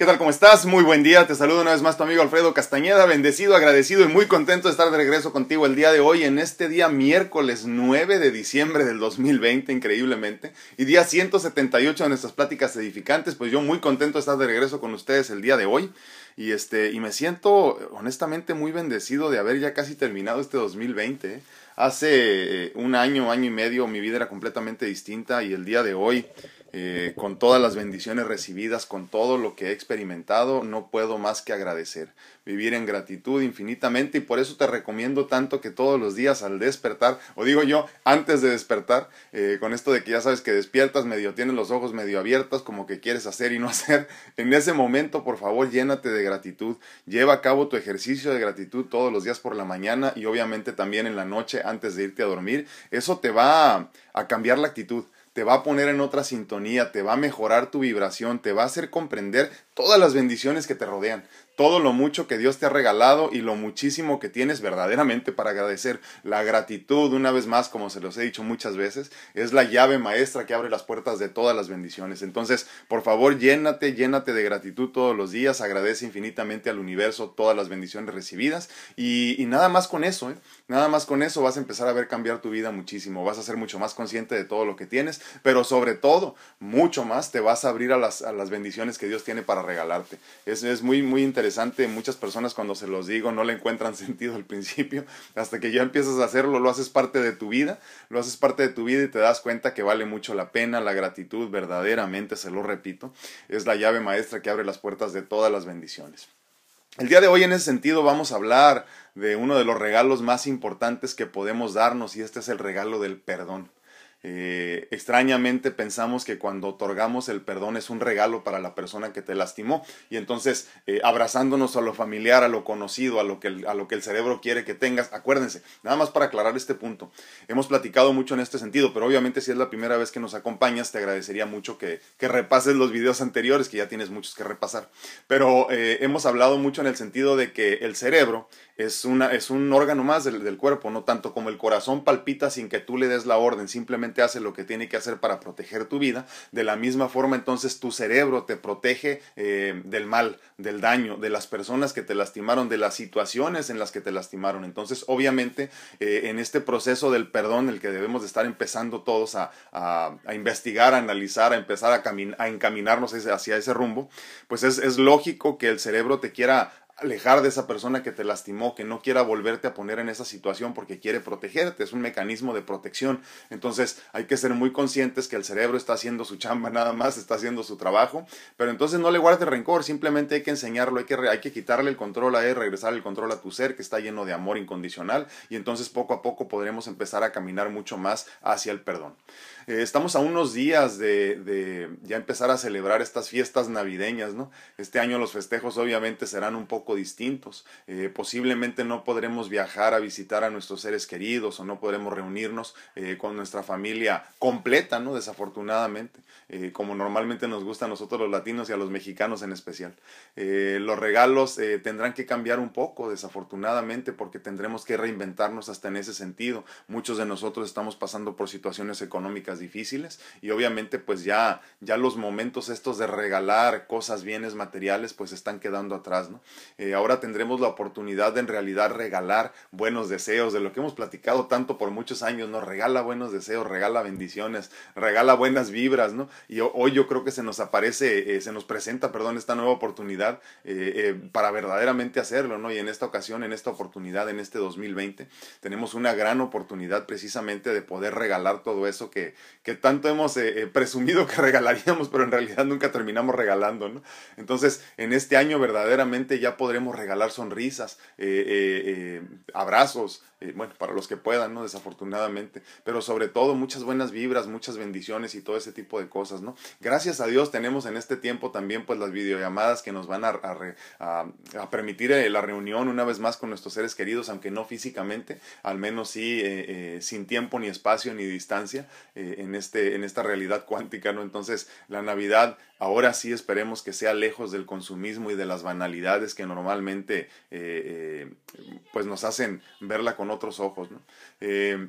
¿Qué tal? ¿Cómo estás? Muy buen día. Te saludo una vez más tu amigo Alfredo Castañeda. Bendecido, agradecido y muy contento de estar de regreso contigo el día de hoy, en este día miércoles 9 de diciembre del 2020, increíblemente. Y día 178 de nuestras pláticas edificantes. Pues yo muy contento de estar de regreso con ustedes el día de hoy. Y, este, y me siento honestamente muy bendecido de haber ya casi terminado este 2020. ¿eh? Hace un año, año y medio, mi vida era completamente distinta y el día de hoy eh, con todas las bendiciones recibidas, con todo lo que he experimentado, no puedo más que agradecer, vivir en gratitud infinitamente y por eso te recomiendo tanto que todos los días al despertar, o digo yo, antes de despertar, eh, con esto de que ya sabes que despiertas, medio tienes los ojos medio abiertos, como que quieres hacer y no hacer, en ese momento por favor llénate de gratitud, lleva a cabo tu ejercicio de gratitud todos los días por la mañana y obviamente también en la noche antes de irte a dormir, eso te va a cambiar la actitud te va a poner en otra sintonía, te va a mejorar tu vibración, te va a hacer comprender todas las bendiciones que te rodean todo lo mucho que Dios te ha regalado y lo muchísimo que tienes verdaderamente para agradecer. La gratitud, una vez más, como se los he dicho muchas veces, es la llave maestra que abre las puertas de todas las bendiciones. Entonces, por favor, llénate, llénate de gratitud todos los días, agradece infinitamente al universo todas las bendiciones recibidas y, nada más con eso, ¿eh? nada más con eso vas a empezar a ver cambiar tu vida muchísimo, vas a ser mucho más consciente de todo lo que tienes, pero sobre todo, mucho más te vas a abrir a las, a las bendiciones que Dios tiene para regalarte. Es, es muy, muy interesante muchas personas cuando se los digo no le encuentran sentido al principio, hasta que ya empiezas a hacerlo, lo haces parte de tu vida, lo haces parte de tu vida y te das cuenta que vale mucho la pena, la gratitud verdaderamente, se lo repito, es la llave maestra que abre las puertas de todas las bendiciones. El día de hoy en ese sentido vamos a hablar de uno de los regalos más importantes que podemos darnos y este es el regalo del perdón. Eh, extrañamente pensamos que cuando otorgamos el perdón es un regalo para la persona que te lastimó. Y entonces eh, abrazándonos a lo familiar, a lo conocido, a lo, que el, a lo que el cerebro quiere que tengas, acuérdense, nada más para aclarar este punto, hemos platicado mucho en este sentido, pero obviamente si es la primera vez que nos acompañas te agradecería mucho que, que repases los videos anteriores, que ya tienes muchos que repasar, pero eh, hemos hablado mucho en el sentido de que el cerebro es, una, es un órgano más del, del cuerpo, no tanto como el corazón palpita sin que tú le des la orden, simplemente hace lo que tiene que hacer para proteger tu vida. De la misma forma, entonces tu cerebro te protege eh, del mal, del daño, de las personas que te lastimaron, de las situaciones en las que te lastimaron. Entonces, obviamente, eh, en este proceso del perdón, el que debemos de estar empezando todos a, investigar, a analizar, a empezar a, a encaminarnos hacia ese rumbo, pues es, es lógico que el cerebro te quiera alejar de esa persona que te lastimó, que no quiera volverte a poner en esa situación porque quiere protegerte, es un mecanismo de protección. Entonces hay que ser muy conscientes que el cerebro está haciendo su chamba nada más, está haciendo su trabajo, pero entonces no le guardes rencor, simplemente hay que enseñarlo, hay que, hay que quitarle el control a él, regresar el control a tu ser que está lleno de amor incondicional y entonces poco a poco podremos empezar a caminar mucho más hacia el perdón. Eh, estamos a unos días de, de, ya empezar a celebrar estas fiestas navideñas, ¿no? Este año los festejos obviamente serán un poco distintos. Eh, posiblemente no podremos viajar a visitar a nuestros seres queridos o no podremos reunirnos eh, con nuestra familia completa, ¿no? Desafortunadamente, como normalmente nos gusta a nosotros los latinos y a los mexicanos en especial. los regalos tendrán que cambiar un poco, desafortunadamente, porque tendremos que reinventarnos hasta en ese sentido. Muchos de nosotros estamos pasando por situaciones económicas difíciles y obviamente pues ya, ya los momentos estos de regalar cosas, bienes materiales pues están quedando atrás, ¿no? Eh, ahora tendremos la oportunidad de en realidad regalar buenos deseos, de lo que hemos platicado tanto por muchos años, ¿no? Regala buenos deseos, regala bendiciones, regala buenas vibras, ¿no? Y hoy yo creo que se nos aparece, eh, se nos presenta, perdón, esta nueva oportunidad eh, para verdaderamente hacerlo, ¿no? Y en esta ocasión, en esta oportunidad, en este 2020, tenemos una gran oportunidad precisamente de poder regalar todo eso que, que tanto hemos eh, eh, presumido que regalaríamos, pero en realidad nunca terminamos regalando, ¿no? Entonces, en este año verdaderamente ya podremos regalar sonrisas, eh, abrazos, eh, bueno, para los que puedan, ¿no? Desafortunadamente, pero sobre todo muchas buenas vibras, muchas bendiciones y todo ese tipo de cosas, ¿no? Gracias a Dios tenemos en este tiempo también pues las videollamadas que nos van a, a, permitir eh, la reunión una vez más con nuestros seres queridos, aunque no físicamente, al menos sí eh, sin tiempo ni espacio ni distancia en, este, en esta realidad cuántica, ¿no? Entonces la Navidad ahora sí esperemos que sea lejos del consumismo y de las banalidades que normalmente pues nos hacen verla con otros ojos. Eh,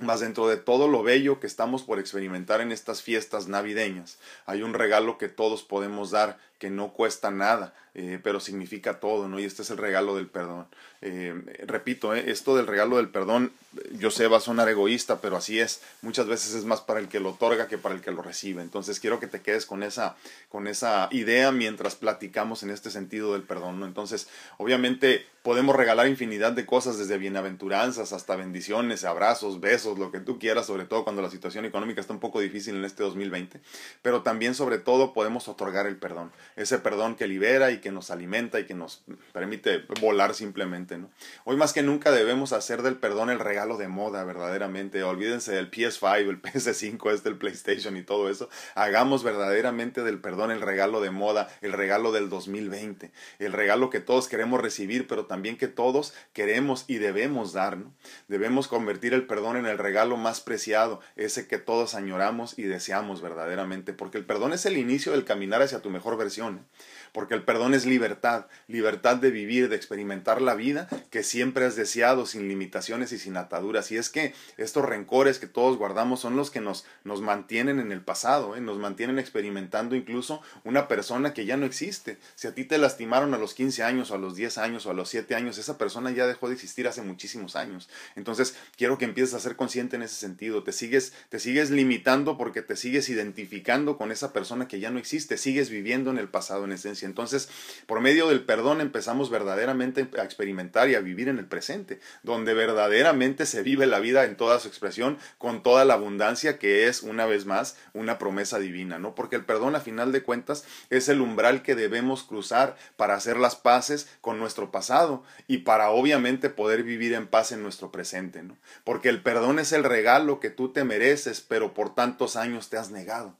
más dentro de todo lo bello que estamos por experimentar en estas fiestas navideñas, hay un regalo que todos podemos dar que no cuesta nada, eh, pero significa todo, ¿no? Y este es el regalo del perdón. Eh, repito, eh, esto del regalo del perdón, yo sé, va a sonar egoísta, pero así es. Muchas veces es más para el que lo otorga que para el que lo recibe. Entonces quiero que te quedes con esa, con esa idea mientras platicamos en este sentido del perdón, ¿no? Entonces, obviamente podemos regalar infinidad de cosas, desde bienaventuranzas hasta bendiciones, abrazos, besos, lo que tú quieras, sobre todo cuando la situación económica está un poco difícil en este 2020. Pero también, sobre todo, podemos otorgar el perdón. Ese perdón que libera y que nos alimenta y que nos permite volar simplemente, ¿no? Hoy más que nunca debemos hacer del perdón el regalo de moda, verdaderamente. Olvídense del PS5, el PS5, este, el PlayStation y todo eso. Hagamos verdaderamente del perdón el regalo de moda, el regalo del 2020, el regalo que todos queremos recibir, pero también que todos queremos y debemos dar, ¿no? Debemos convertir el perdón en el regalo más preciado, ese que todos añoramos y deseamos verdaderamente, porque el perdón es el inicio del caminar hacia tu mejor versión. ¿Eh? Porque el perdón es libertad, libertad de vivir, de experimentar la vida que siempre has deseado, sin limitaciones y sin ataduras. Y es que estos rencores que todos guardamos son los que nos, nos mantienen en el pasado, ¿eh? nos mantienen experimentando incluso una persona que ya no existe. Si a ti te lastimaron a los 15 años o a los 10 años o a los 7 años, esa persona ya dejó de existir hace muchísimos años. Entonces, quiero que empieces a ser consciente en ese sentido. Te sigues, te sigues limitando porque te sigues identificando con esa persona que ya no existe, sigues viviendo en el pasado en esencia. Entonces, por medio del perdón empezamos verdaderamente a experimentar y a vivir en el presente, donde verdaderamente se vive la vida en toda su expresión, con toda la abundancia que es, una vez más, una promesa divina, ¿no? Porque el perdón, a final de cuentas, es el umbral que debemos cruzar para hacer las paces con nuestro pasado y para obviamente poder vivir en paz en nuestro presente, ¿no? Porque el perdón es el regalo que tú te mereces, pero por tantos años te has negado.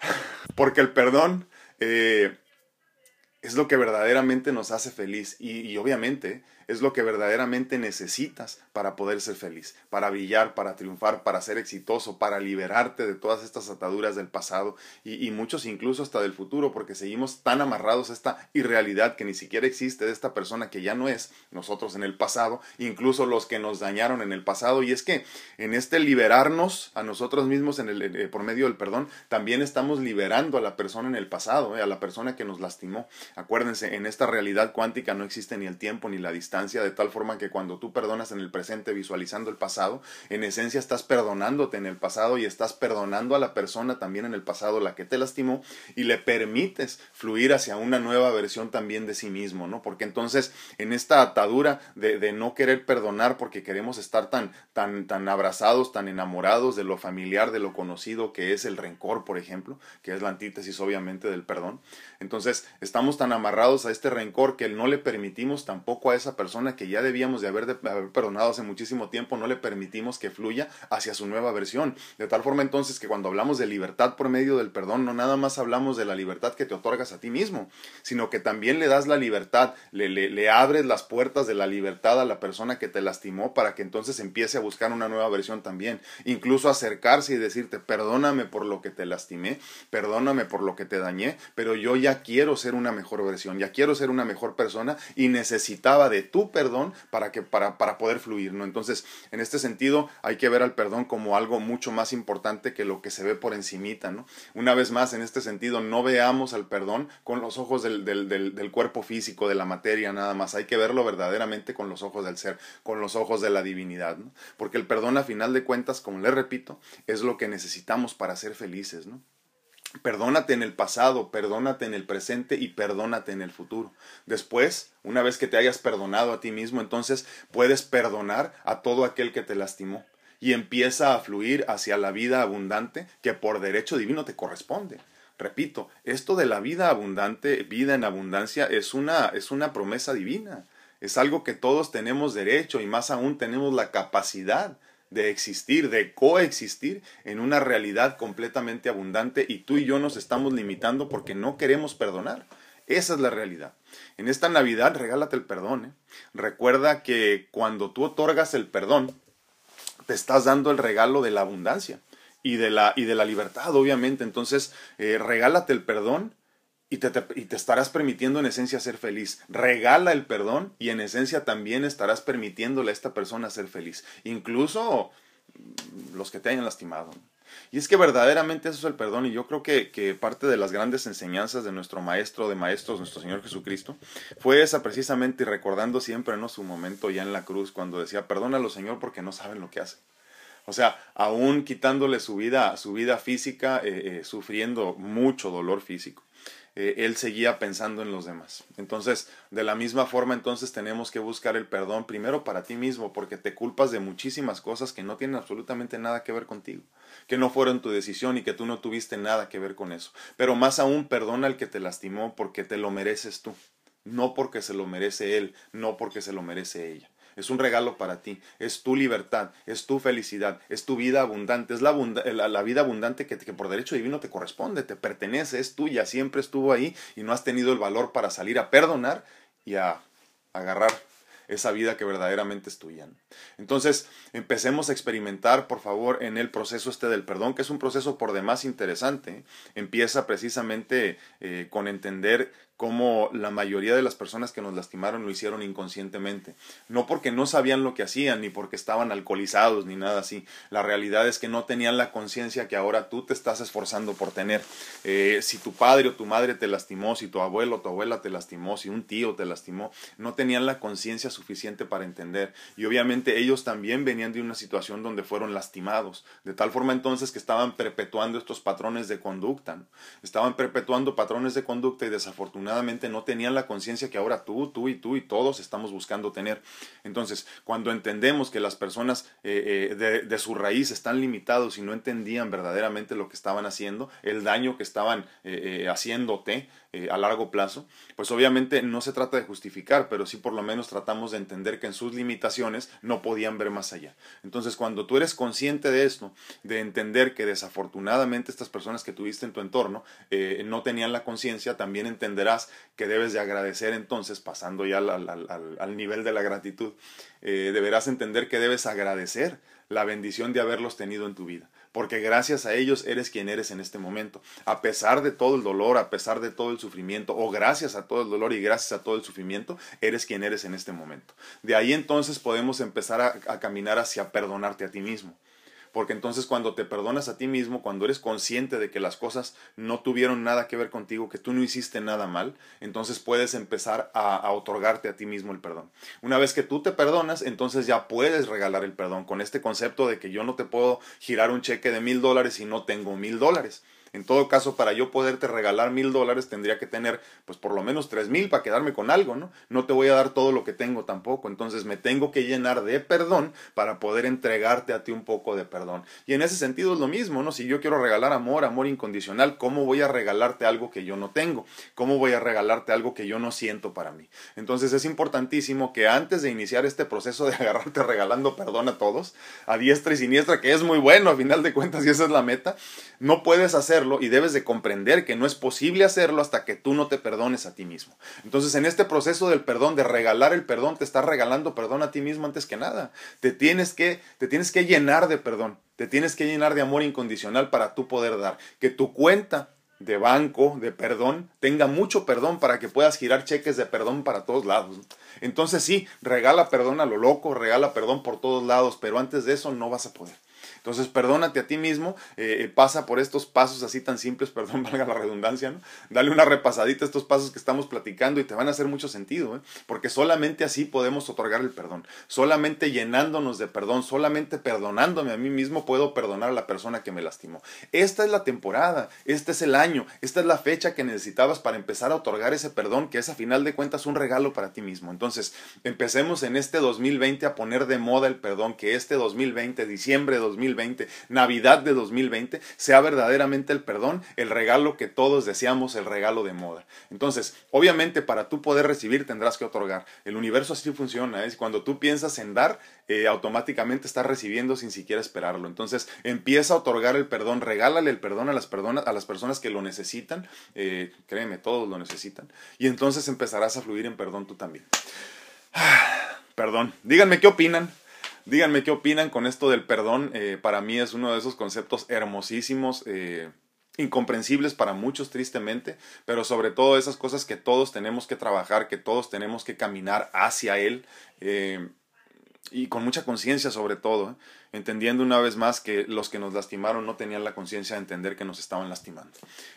Porque el perdón eh, es lo que verdaderamente nos hace feliz. Y, y obviamente es lo que verdaderamente necesitas para poder ser feliz, para brillar, para triunfar, para ser exitoso, para liberarte de todas estas ataduras del pasado y, muchos incluso hasta del futuro, porque seguimos tan amarrados a esta irrealidad que ni siquiera existe de esta persona que ya no es nosotros en el pasado, incluso los que nos dañaron en el pasado. Y es que en este liberarnos a nosotros mismos eh, por medio del perdón, también estamos liberando a la persona en el pasado, eh, a la persona que nos lastimó. Acuérdense, en esta realidad cuántica no existe ni el tiempo ni la distancia de tal forma que cuando tú perdonas en el presente visualizando el pasado, en esencia estás perdonándote en el pasado y estás perdonando a la persona también en el pasado la que te lastimó y le permites fluir hacia una nueva versión también de sí mismo, ¿no? Porque entonces en esta atadura de, de no querer perdonar porque queremos estar tan, tan, tan abrazados, tan enamorados de lo familiar, de lo conocido que es el rencor, por ejemplo, que es la antítesis obviamente del perdón. Entonces estamos tan amarrados a este rencor que no le permitimos tampoco a esa persona persona que ya debíamos de haber, perdonado hace muchísimo tiempo, no le permitimos que fluya hacia su nueva versión. De tal forma entonces que cuando hablamos de libertad por medio del perdón, no nada más hablamos de la libertad que te otorgas a ti mismo, sino que también le das la libertad, le, le, abres las puertas de la libertad a la persona que te lastimó para que entonces empiece a buscar una nueva versión también. Incluso acercarse y decirte, perdóname por lo que te lastimé, perdóname por lo que te dañé, pero yo ya quiero ser una mejor versión, ya quiero ser una mejor persona y necesitaba de perdón para, que, para, para poder fluir, ¿no? Entonces, en este sentido, hay que ver al perdón como algo mucho más importante que lo que se ve por encimita, ¿no? Una vez más, en este sentido, no veamos al perdón con los ojos del, del, del, cuerpo físico, de la materia, nada más. Hay que verlo verdaderamente con los ojos del ser, con los ojos de la divinidad, ¿no? Porque el perdón, a final de cuentas, como le repito, es lo que necesitamos para ser felices, ¿no? Perdónate en el pasado, perdónate en el presente y perdónate en el futuro. Después, una vez que te hayas perdonado a ti mismo, entonces puedes perdonar a todo aquel que te lastimó y empieza a fluir hacia la vida abundante que por derecho divino te corresponde. Repito, esto de la vida abundante, vida en abundancia, es una, es una promesa divina. Es algo que todos tenemos derecho y más aún tenemos la capacidad de existir, de coexistir en una realidad completamente abundante y tú y yo nos estamos limitando porque no queremos perdonar. Esa es la realidad. En esta Navidad regálate el perdón. ¿eh? Recuerda que cuando tú otorgas el perdón, te estás dando el regalo de la abundancia y de la, y de la libertad, obviamente. Entonces, eh, regálate el perdón y te, y te, estarás permitiendo en esencia ser feliz. Regala el perdón y en esencia también estarás permitiéndole a esta persona ser feliz. Incluso los que te hayan lastimado. Y es que verdaderamente eso es el perdón y yo creo que, que parte de las grandes enseñanzas de nuestro Maestro de Maestros, nuestro Señor Jesucristo, fue esa precisamente y recordando siempre ¿no? su momento ya en la cruz cuando decía, perdónalo Señor porque no saben lo que hacen. O sea, aún quitándole su vida, su vida física, eh, eh, sufriendo mucho dolor físico, eh, él seguía pensando en los demás. Entonces, de la misma forma, entonces tenemos que buscar el perdón primero para ti mismo, porque te culpas de muchísimas cosas que no tienen absolutamente nada que ver contigo, que no fueron tu decisión y que tú no tuviste nada que ver con eso. Pero más aún, perdona al que te lastimó porque te lo mereces tú, no porque se lo merece él, no porque se lo merece ella es un regalo para ti, es tu libertad, es tu felicidad, es tu vida abundante, es la, la, vida abundante que, que, por derecho divino te corresponde, te pertenece, es tuya, siempre estuvo ahí y no has tenido el valor para salir a perdonar y a agarrar esa vida que verdaderamente es tuya. Entonces, empecemos a experimentar, por favor, en el proceso este del perdón, que es un proceso por demás interesante. Empieza precisamente eh, con entender como la mayoría de las personas que nos lastimaron lo hicieron inconscientemente. No porque no sabían lo que hacían, ni porque estaban alcoholizados, ni nada así. La realidad es que no tenían la conciencia que ahora tú te estás esforzando por tener. Eh, si tu padre o tu madre te lastimó, si tu abuelo o tu abuela te lastimó, si un tío te lastimó, no tenían la conciencia suficiente para entender. Y obviamente ellos también venían de una situación donde fueron lastimados. De tal forma entonces que estaban perpetuando estos patrones de conducta. Estaban perpetuando patrones de conducta y desafortunadamente no tenían la conciencia que ahora tú, tú y tú y todos estamos buscando tener. Entonces, cuando entendemos que las personas eh, eh, de, su raíz están limitados y no entendían verdaderamente lo que estaban haciendo, el daño que estaban eh, haciéndote a largo plazo, pues obviamente no se trata de justificar, pero sí por lo menos tratamos de entender que en sus limitaciones no podían ver más allá. Entonces, cuando tú eres consciente de esto, de entender que desafortunadamente estas personas que tuviste en tu entorno no tenían la conciencia, también entenderás que debes de agradecer entonces, pasando ya al, nivel de la gratitud, eh, deberás entender que debes agradecer la bendición de haberlos tenido en tu vida, porque gracias a ellos eres quien eres en este momento. A pesar de todo el dolor, a pesar de todo el sufrimiento, o gracias a todo el dolor y gracias a todo el sufrimiento, eres quien eres en este momento. De ahí entonces podemos empezar a caminar hacia perdonarte a ti mismo porque entonces cuando te perdonas a ti mismo, cuando eres consciente de que las cosas no tuvieron nada que ver contigo, que tú no hiciste nada mal, entonces puedes empezar a, otorgarte a ti mismo el perdón. Una vez que tú te perdonas, entonces ya puedes regalar el perdón con este concepto de que yo no te puedo girar un cheque de mil dólares si no tengo mil dólares. En todo caso, para yo poderte regalar mil dólares, tendría que tener, pues por lo menos tres mil para quedarme con algo, ¿no? No te voy a dar todo lo que tengo tampoco. Entonces me tengo que llenar de perdón para poder entregarte a ti un poco de perdón. Y en ese sentido es lo mismo, ¿no? Si yo quiero regalar amor, amor incondicional, ¿cómo voy a regalarte algo que yo no tengo? ¿Cómo voy a regalarte algo que yo no siento para mí? Entonces es importantísimo que antes de iniciar este proceso de agarrarte regalando perdón a todos, a diestra y siniestra, que es muy bueno a final de cuentas y esa es la meta, no puedes y debes de comprender que no es posible hacerlo hasta que tú no te perdones a ti mismo. Entonces, en este proceso del perdón, de regalar el perdón, te estás regalando perdón a ti mismo antes que nada. Te tienes que, te tienes que llenar de perdón. Te tienes que llenar de amor incondicional para tú poder dar. Que tu cuenta de banco, de perdón, tenga mucho perdón para que puedas girar cheques de perdón para todos lados. Entonces sí, regala perdón a lo loco, regala perdón por todos lados, pero antes de eso no vas a poder. Entonces, perdónate a ti mismo, eh, eh, pasa por estos pasos así tan simples, perdón, valga la redundancia, ¿no? Dale una repasadita a estos pasos que estamos platicando y te van a hacer mucho sentido, ¿eh? Porque solamente así podemos otorgar el perdón. Solamente llenándonos de perdón, solamente perdonándome a mí mismo puedo perdonar a la persona que me lastimó. Esta es la temporada, este es el año, esta es la fecha que necesitabas para empezar a otorgar ese perdón, que es a final de cuentas un regalo para ti mismo. Entonces, empecemos en este 2020 a poner de moda el perdón, que este 2020, diciembre de 2020, Navidad de 2020, sea verdaderamente el perdón, el regalo que todos deseamos, el regalo de moda. Entonces, obviamente para tú poder recibir tendrás que otorgar. El universo así funciona, es cuando tú piensas en dar, eh, automáticamente estás recibiendo sin siquiera esperarlo. Entonces, empieza a otorgar el perdón, regálale el perdón a las, a las personas que lo necesitan, eh, créeme, todos lo necesitan, y entonces empezarás a fluir en perdón tú también. Perdón, díganme qué opinan. Díganme qué opinan con esto del perdón. Eh, para mí es uno de esos conceptos hermosísimos, eh, incomprensibles para muchos tristemente, pero sobre todo esas cosas que todos tenemos que trabajar, que todos tenemos que caminar hacia Él eh, y con mucha conciencia sobre todo. Entendiendo una vez más que los que nos lastimaron no tenían la conciencia de entender que nos estaban lastimando.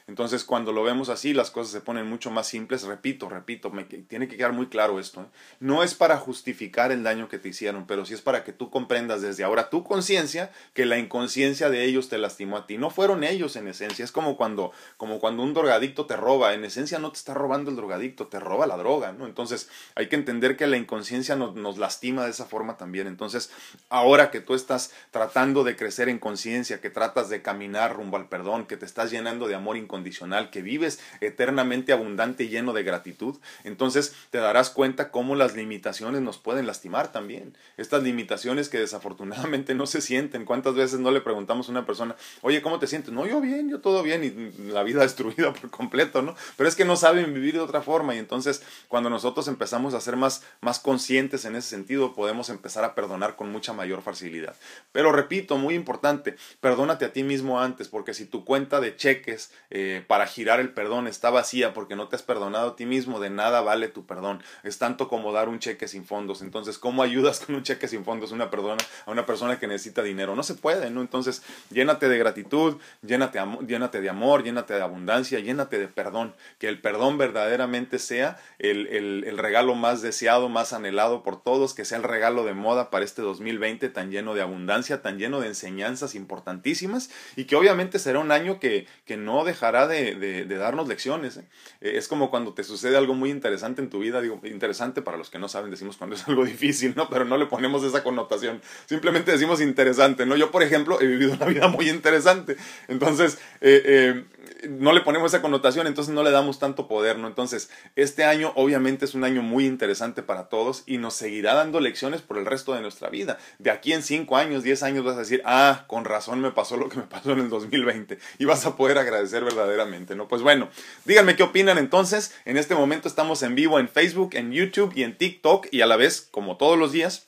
Entonces, cuando lo vemos así, las cosas se ponen mucho más simples. Repito, repito, me, tiene que quedar muy claro esto. ¿eh? No es para justificar el daño que te hicieron, pero sí es para que tú comprendas desde ahora tu conciencia que la inconsciencia de ellos te lastimó a ti. No fueron ellos en esencia. Es como cuando, como cuando un drogadicto te roba. En esencia no te está robando el drogadicto, te roba la droga. ¿no? Entonces, hay que entender que la inconsciencia nos, nos lastima de esa forma también. Entonces, ahora que tú estás tratando de crecer en conciencia, que tratas de caminar rumbo al perdón, que te estás llenando de amor incondicional, que vives eternamente abundante y lleno de gratitud, entonces te darás cuenta cómo las limitaciones nos pueden lastimar también. Estas limitaciones que desafortunadamente no se sienten. ¿Cuántas veces no le preguntamos a una persona, oye, ¿cómo te sientes? No, yo bien, yo todo bien y la vida destruida por completo, ¿no? Pero es que no saben vivir de otra forma y entonces cuando nosotros empezamos a ser más, más conscientes en ese sentido, podemos empezar a perdonar con mucha mayor facilidad. Pero repito, muy importante, perdónate a ti mismo antes, porque si tu cuenta de cheques eh, para girar el perdón está vacía porque no te has perdonado a ti mismo, de nada vale tu perdón. Es tanto como dar un cheque sin fondos. Entonces, ¿cómo ayudas con un cheque sin fondos una, persona, a una persona que necesita dinero? No se puede, ¿no? Entonces, llénate de gratitud, llénate, llénate de amor, llénate de abundancia, llénate de perdón. Que el perdón verdaderamente sea el, el, el regalo más deseado, más anhelado por todos, que sea el regalo de moda para este 2020 tan lleno de abundancia, tan lleno de enseñanzas importantísimas y que obviamente será un año que, que no dejará de, de, darnos lecciones. ¿eh? Eh, es como cuando te sucede algo muy interesante en tu vida, digo, interesante para los que no saben, decimos cuando es algo difícil, ¿no? Pero no le ponemos esa connotación, simplemente decimos interesante, ¿no? Yo, por ejemplo, he vivido una vida muy interesante, entonces, eh, no le ponemos esa connotación, entonces no le damos tanto poder, ¿no? Entonces, este año obviamente es un año muy interesante para todos y nos seguirá dando lecciones por el resto de nuestra vida. De aquí en 5 años, 10 años vas a decir, ah, con razón me pasó lo que me pasó en el 2020 y vas a poder agradecer verdaderamente, ¿no? Pues bueno, díganme qué opinan entonces. En este momento estamos en vivo en Facebook, en YouTube y en TikTok y a la vez, como todos los días,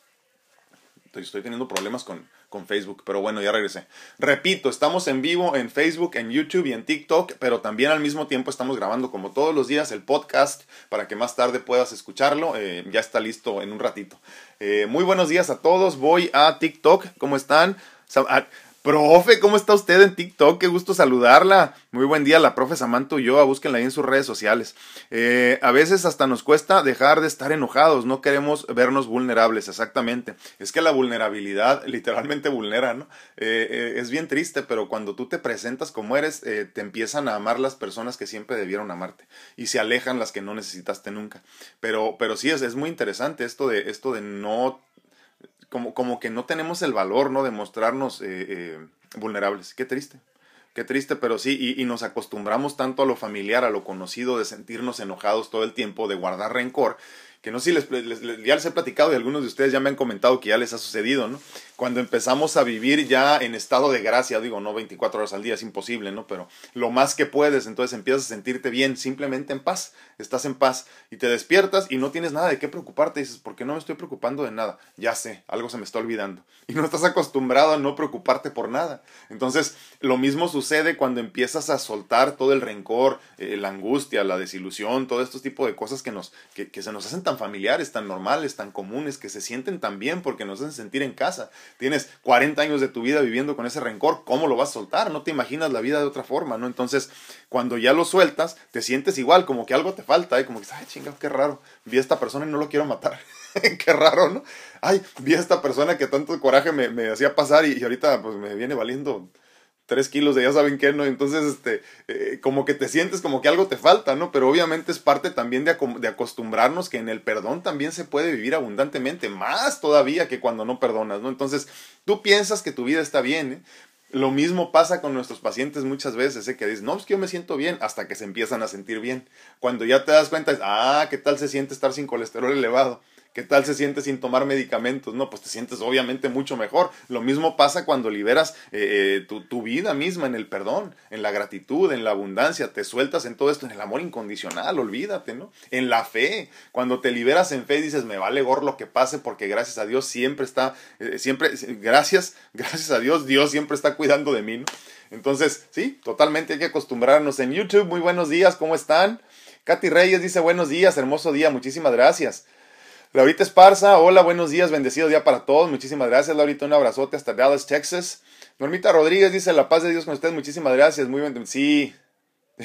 estoy teniendo problemas con con Facebook, pero bueno, ya regresé. Repito, estamos en vivo en Facebook, en YouTube y en TikTok, pero también al mismo tiempo estamos grabando como todos los días el podcast para que más tarde puedas escucharlo. Eh, ya está listo en un ratito. Eh, muy buenos días a todos. Voy a TikTok. ¿Cómo están? Profe, ¿cómo está usted en TikTok? Qué gusto saludarla. Muy buen día, la profe Samantha Ulloa. Búsquenla ahí en sus redes sociales. Eh, a veces hasta nos cuesta dejar de estar enojados. No queremos vernos vulnerables, exactamente. Es que la vulnerabilidad literalmente vulnera, ¿no? Eh, eh, es bien triste, pero cuando tú te presentas como eres, te empiezan a amar las personas que siempre debieron amarte y se alejan las que no necesitaste nunca. Pero, pero sí, es, es muy interesante esto de, esto de no como, como que no tenemos el valor, ¿no? De mostrarnos eh, eh, vulnerables. Qué triste. Qué triste, pero sí, y, nos acostumbramos tanto a lo familiar, a lo conocido, de sentirnos enojados todo el tiempo, de guardar rencor, que no sé si les, ya les he platicado y algunos de ustedes ya me han comentado que ya les ha sucedido, ¿no? Cuando empezamos a vivir ya en estado de gracia, digo, no 24 horas al día, es imposible, ¿no? Pero lo más que puedes, entonces empiezas a sentirte bien, simplemente en paz, estás en paz y te despiertas y no tienes nada de qué preocuparte, dices, ¿por qué no me estoy preocupando de nada? Ya sé, algo se me está olvidando y no estás acostumbrado a no preocuparte por nada. Entonces, lo mismo sucede cuando empiezas a soltar todo el rencor, eh, la angustia, la desilusión, todo este tipo de cosas que, nos, que se nos hacen tan familiares, tan normales, tan comunes, que se sienten tan bien porque nos hacen sentir en casa. Tienes 40 años de tu vida viviendo con ese rencor, ¿cómo lo vas a soltar? No te imaginas la vida de otra forma, ¿no? Entonces, cuando ya lo sueltas, te sientes igual, como que algo te falta, ¿eh? como que, ay, chingado, qué raro, vi a esta persona y no lo quiero matar. qué raro, ¿no? Ay, vi a esta persona que tanto coraje me, me hacía pasar y, y ahorita pues me viene valiendo tres kilos de ya saben qué, ¿no? Entonces, este, eh, como que te sientes como que algo te falta, ¿no? Pero obviamente es parte también de, acostumbrarnos que en el perdón también se puede vivir abundantemente, más todavía que cuando no perdonas, ¿no? Entonces, tú piensas que tu vida está bien, ¿eh? Lo mismo pasa con nuestros pacientes muchas veces, ¿eh? que dicen, no, es que yo me siento bien, hasta que se empiezan a sentir bien. Cuando ya te das cuenta, es, ah, ¿qué tal se siente estar sin colesterol elevado? ¿Qué tal se siente sin tomar medicamentos? No, pues te sientes obviamente mucho mejor. Lo mismo pasa cuando liberas eh, eh, tu, vida misma en el perdón, en la gratitud, en la abundancia. Te sueltas en todo esto, en el amor incondicional, olvídate, ¿no? En la fe. Cuando te liberas en fe dices, me vale gorro lo que pase porque gracias a Dios siempre está, eh, siempre, gracias, gracias a Dios, Dios siempre está cuidando de mí, ¿no? Entonces, sí, totalmente hay que acostumbrarnos. En YouTube, muy buenos días, ¿cómo están? Katy Reyes dice buenos días, hermoso día, muchísimas gracias. Laurita Esparza, hola, buenos días, bendecido día para todos. Muchísimas gracias, Laurita. Un abrazote hasta Dallas, Texas. Normita Rodríguez dice, la paz de Dios con usted. Muchísimas gracias. Muy bien. Sí.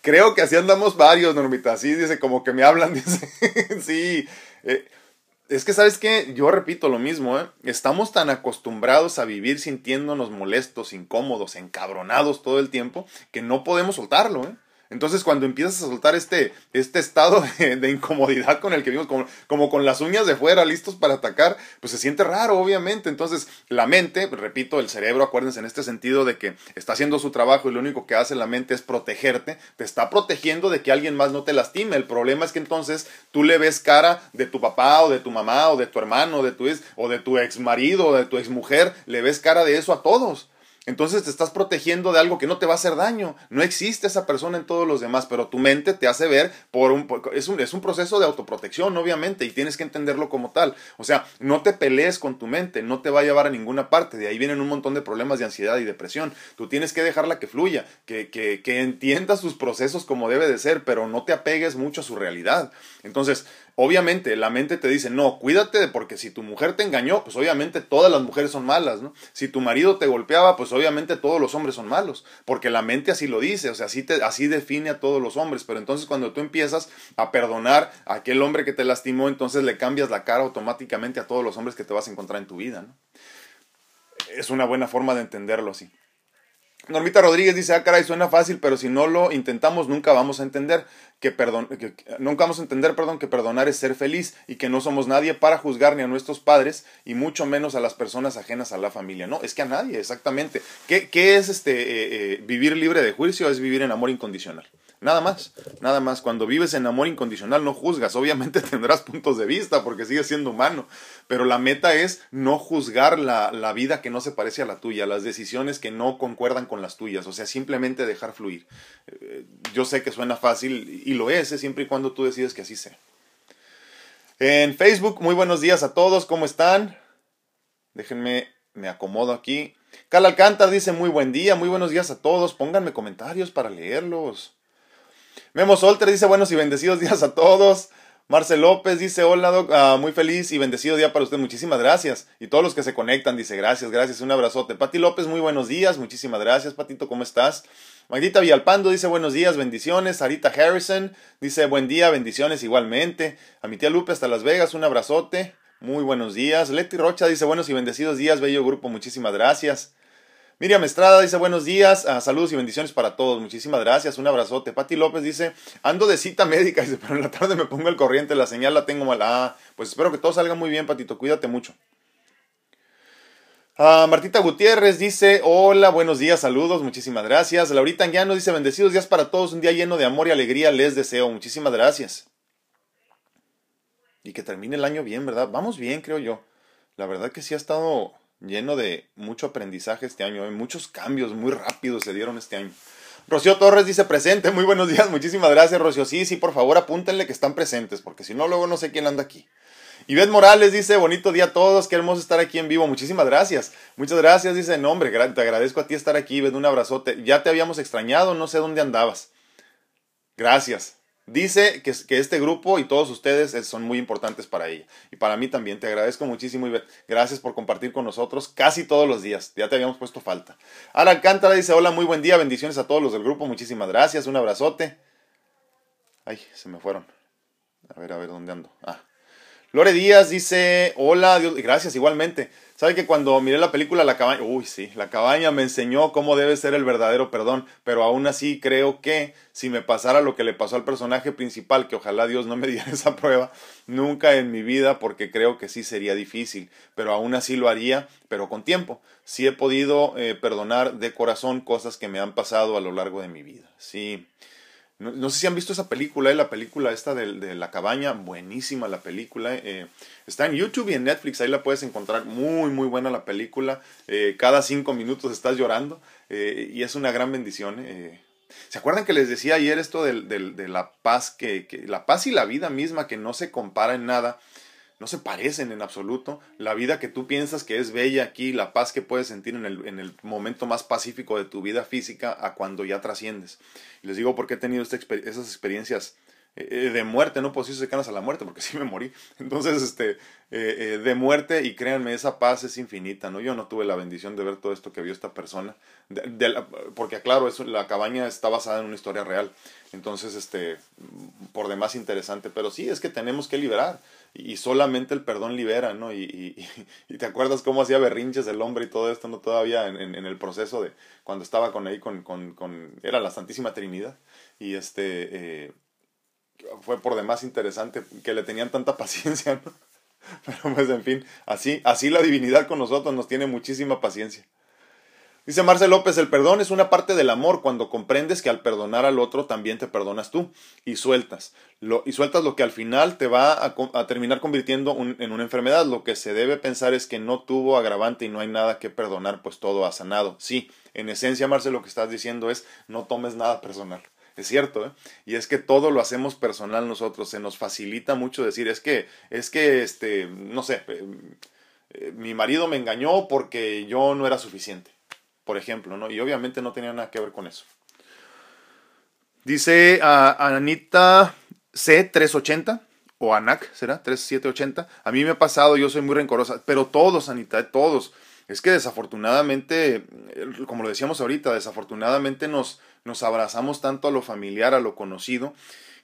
Creo que así andamos varios, Normita. Sí, dice, como que me hablan. Dice, sí. Eh, es que, ¿sabes qué? Yo repito lo mismo, ¿eh? Estamos tan acostumbrados a vivir sintiéndonos molestos, incómodos, encabronados todo el tiempo, que no podemos soltarlo, ¿eh? Entonces, cuando empiezas a soltar este, este estado de, incomodidad con el que vivimos, como, como, con las uñas de fuera, listos para atacar, pues se siente raro, obviamente. Entonces, la mente, repito, el cerebro, acuérdense en este sentido de que está haciendo su trabajo y lo único que hace la mente es protegerte, te está protegiendo de que alguien más no te lastime. El problema es que entonces tú le ves cara de tu papá o de tu mamá o de tu hermano o de tu, o de tu ex marido o de tu ex mujer, le ves cara de eso a todos. Entonces te estás protegiendo de algo que no te va a hacer daño. No existe esa persona en todos los demás, pero tu mente te hace ver por un... Es un, es un proceso de autoprotección, obviamente, y tienes que entenderlo como tal. O sea, no te pelees con tu mente, no te va a llevar a ninguna parte. De ahí vienen un montón de problemas de ansiedad y depresión. Tú tienes que dejarla que fluya, que, que, que entienda sus procesos como debe de ser, pero no te apegues mucho a su realidad. Entonces, Obviamente la mente te dice, no, cuídate porque si tu mujer te engañó, pues obviamente todas las mujeres son malas, ¿no? Si tu marido te golpeaba, pues obviamente todos los hombres son malos, porque la mente así lo dice, o sea, así, te, así define a todos los hombres, pero entonces cuando tú empiezas a perdonar a aquel hombre que te lastimó, entonces le cambias la cara automáticamente a todos los hombres que te vas a encontrar en tu vida, ¿no? Es una buena forma de entenderlo así. Normita Rodríguez dice, ah, caray, suena fácil, pero si no lo intentamos nunca vamos a entender que, perdón, que, nunca vamos a entender, perdón, que perdonar es ser feliz y que no somos nadie para juzgar ni a nuestros padres y mucho menos a las personas ajenas a la familia. No, es que a nadie, exactamente. ¿Qué, qué es este eh, eh, vivir libre de juicio? Es vivir en amor incondicional. Nada más, nada más. Cuando vives en amor incondicional no juzgas. Obviamente tendrás puntos de vista porque sigues siendo humano, pero la meta es no juzgar la, la, vida que no se parece a la tuya, las decisiones que no concuerdan con las tuyas. O sea, simplemente dejar fluir. Eh, yo sé que suena fácil y lo es, ¿eh? siempre y cuando tú decides que así sea. En Facebook, muy buenos días a todos, ¿cómo están? Déjenme, me acomodo aquí. Cal Alcántara dice muy buen día, muy buenos días a todos. Pónganme comentarios para leerlos. Memo Solter dice buenos y bendecidos días a todos. Marcel López dice, hola, doc, ah, muy feliz y bendecido día para usted, muchísimas gracias. Y todos los que se conectan, dice, gracias, gracias, un abrazote. Pati López, muy buenos días, muchísimas gracias, Patito, ¿cómo estás? Magdita Villalpando dice, buenos días, bendiciones. Sarita Harrison dice, buen día, bendiciones igualmente. A mi tía Lupe hasta Las Vegas, un abrazote, muy buenos días. Leti Rocha dice, buenos y bendecidos días, bello grupo, muchísimas gracias. Miriam Estrada dice buenos días, ah, saludos y bendiciones para todos. Muchísimas gracias, un abrazote. Pati López dice, ando de cita médica, dice, pero en la tarde me pongo el corriente, la señal la tengo mala. Ah, pues espero que todo salga muy bien, Patito, cuídate mucho. Ah, Martita Gutiérrez dice, hola, buenos días, saludos, muchísimas gracias. Laurita Anguiano dice, bendecidos días para todos, un día lleno de amor y alegría les deseo. Muchísimas gracias. Y que termine el año bien, ¿verdad? Vamos bien, creo yo. La verdad que sí ha estado lleno de mucho aprendizaje este año, ¿eh? muchos cambios muy rápidos se dieron este año. Rocío Torres dice presente, muy buenos días, muchísimas gracias Rocío. Sí, sí, por favor apúntenle que están presentes, porque si no, luego no sé quién anda aquí. Ivette Morales dice, bonito día a todos, qué hermoso estar aquí en vivo, muchísimas gracias. Muchas gracias, dice, no hombre, te agradezco a ti estar aquí, Ivette, un abrazote. Ya te habíamos extrañado, no sé dónde andabas. Gracias. Dice que, que, este grupo y todos ustedes son muy importantes para ella. Y para mí también. Te agradezco muchísimo, y Gracias por compartir con nosotros casi todos los días. Ya te habíamos puesto falta. Ara Alcántara dice, hola, muy buen día. Bendiciones a todos los del grupo. Muchísimas gracias. Un abrazote. Ay, se me fueron. A ver, a ver, ¿dónde ando? Ah. Lore Díaz dice, hola, Dios, gracias igualmente. ¿Sabe que cuando miré la película La cabaña, uy, sí, La cabaña me enseñó cómo debe ser el verdadero perdón, pero aún así creo que si me pasara lo que le pasó al personaje principal, que ojalá Dios no me diera esa prueba, nunca en mi vida, porque creo que sí sería difícil, pero aún así lo haría, pero con tiempo. Sí he podido eh, perdonar de corazón cosas que me han pasado a lo largo de mi vida. Sí. No, sé si han visto esa película, eh, la película esta de, la cabaña, buenísima la película. Eh, está en YouTube y en Netflix, ahí la puedes encontrar. Muy, muy buena la película. Eh, cada cinco minutos estás llorando y es una gran bendición. ¿Se acuerdan que les decía ayer esto de, de la paz, que, que, la paz y la vida misma que no se compara en nada? No se parecen en absoluto. La vida que tú piensas que es bella aquí, la paz que puedes sentir en el, en el momento más pacífico de tu vida física a cuando ya trasciendes. Y les digo porque he tenido esas experiencias eh, de muerte, no pues sí cercanas a la muerte, porque sí me morí. Entonces, este, de muerte, y créanme, esa paz es infinita, ¿no? Yo no tuve la bendición de ver todo esto que vio esta persona, porque aclaro, eso, la cabaña está basada en una historia real. Entonces, este, por demás interesante, pero sí, es que tenemos que liberar y solamente el perdón libera, ¿no? Y, y, te acuerdas cómo hacía berrinches el hombre y todo esto, ¿no? Todavía en, en, el proceso de cuando estaba con ahí, con, con, con, era la Santísima Trinidad. Y este, eh, fue por demás interesante que le tenían tanta paciencia, ¿no? Pero pues, en fin, así, así la divinidad con nosotros nos tiene muchísima paciencia. Dice Marcel López, el perdón es una parte del amor cuando comprendes que al perdonar al otro también te perdonas tú y sueltas. Lo, y sueltas lo que al final te va a, terminar convirtiendo en una enfermedad. Lo que se debe pensar es que no tuvo agravante y no hay nada que perdonar, pues todo ha sanado. Sí, en esencia, Marcel, lo que estás diciendo es no tomes nada personal. Es cierto, ¿eh? Y es que todo lo hacemos personal nosotros. Se nos facilita mucho decir, es que, es que, este, no sé, eh, eh, mi marido me engañó porque yo no era suficiente por ejemplo, ¿no? Y obviamente no tenía nada que ver con eso. Dice Anita C380 o ANAC, ¿será? 3780. A mí me ha pasado, yo soy muy rencorosa, pero todos, Anita, todos. Es que desafortunadamente, como lo decíamos ahorita, desafortunadamente nos, nos abrazamos tanto a lo familiar, a lo conocido,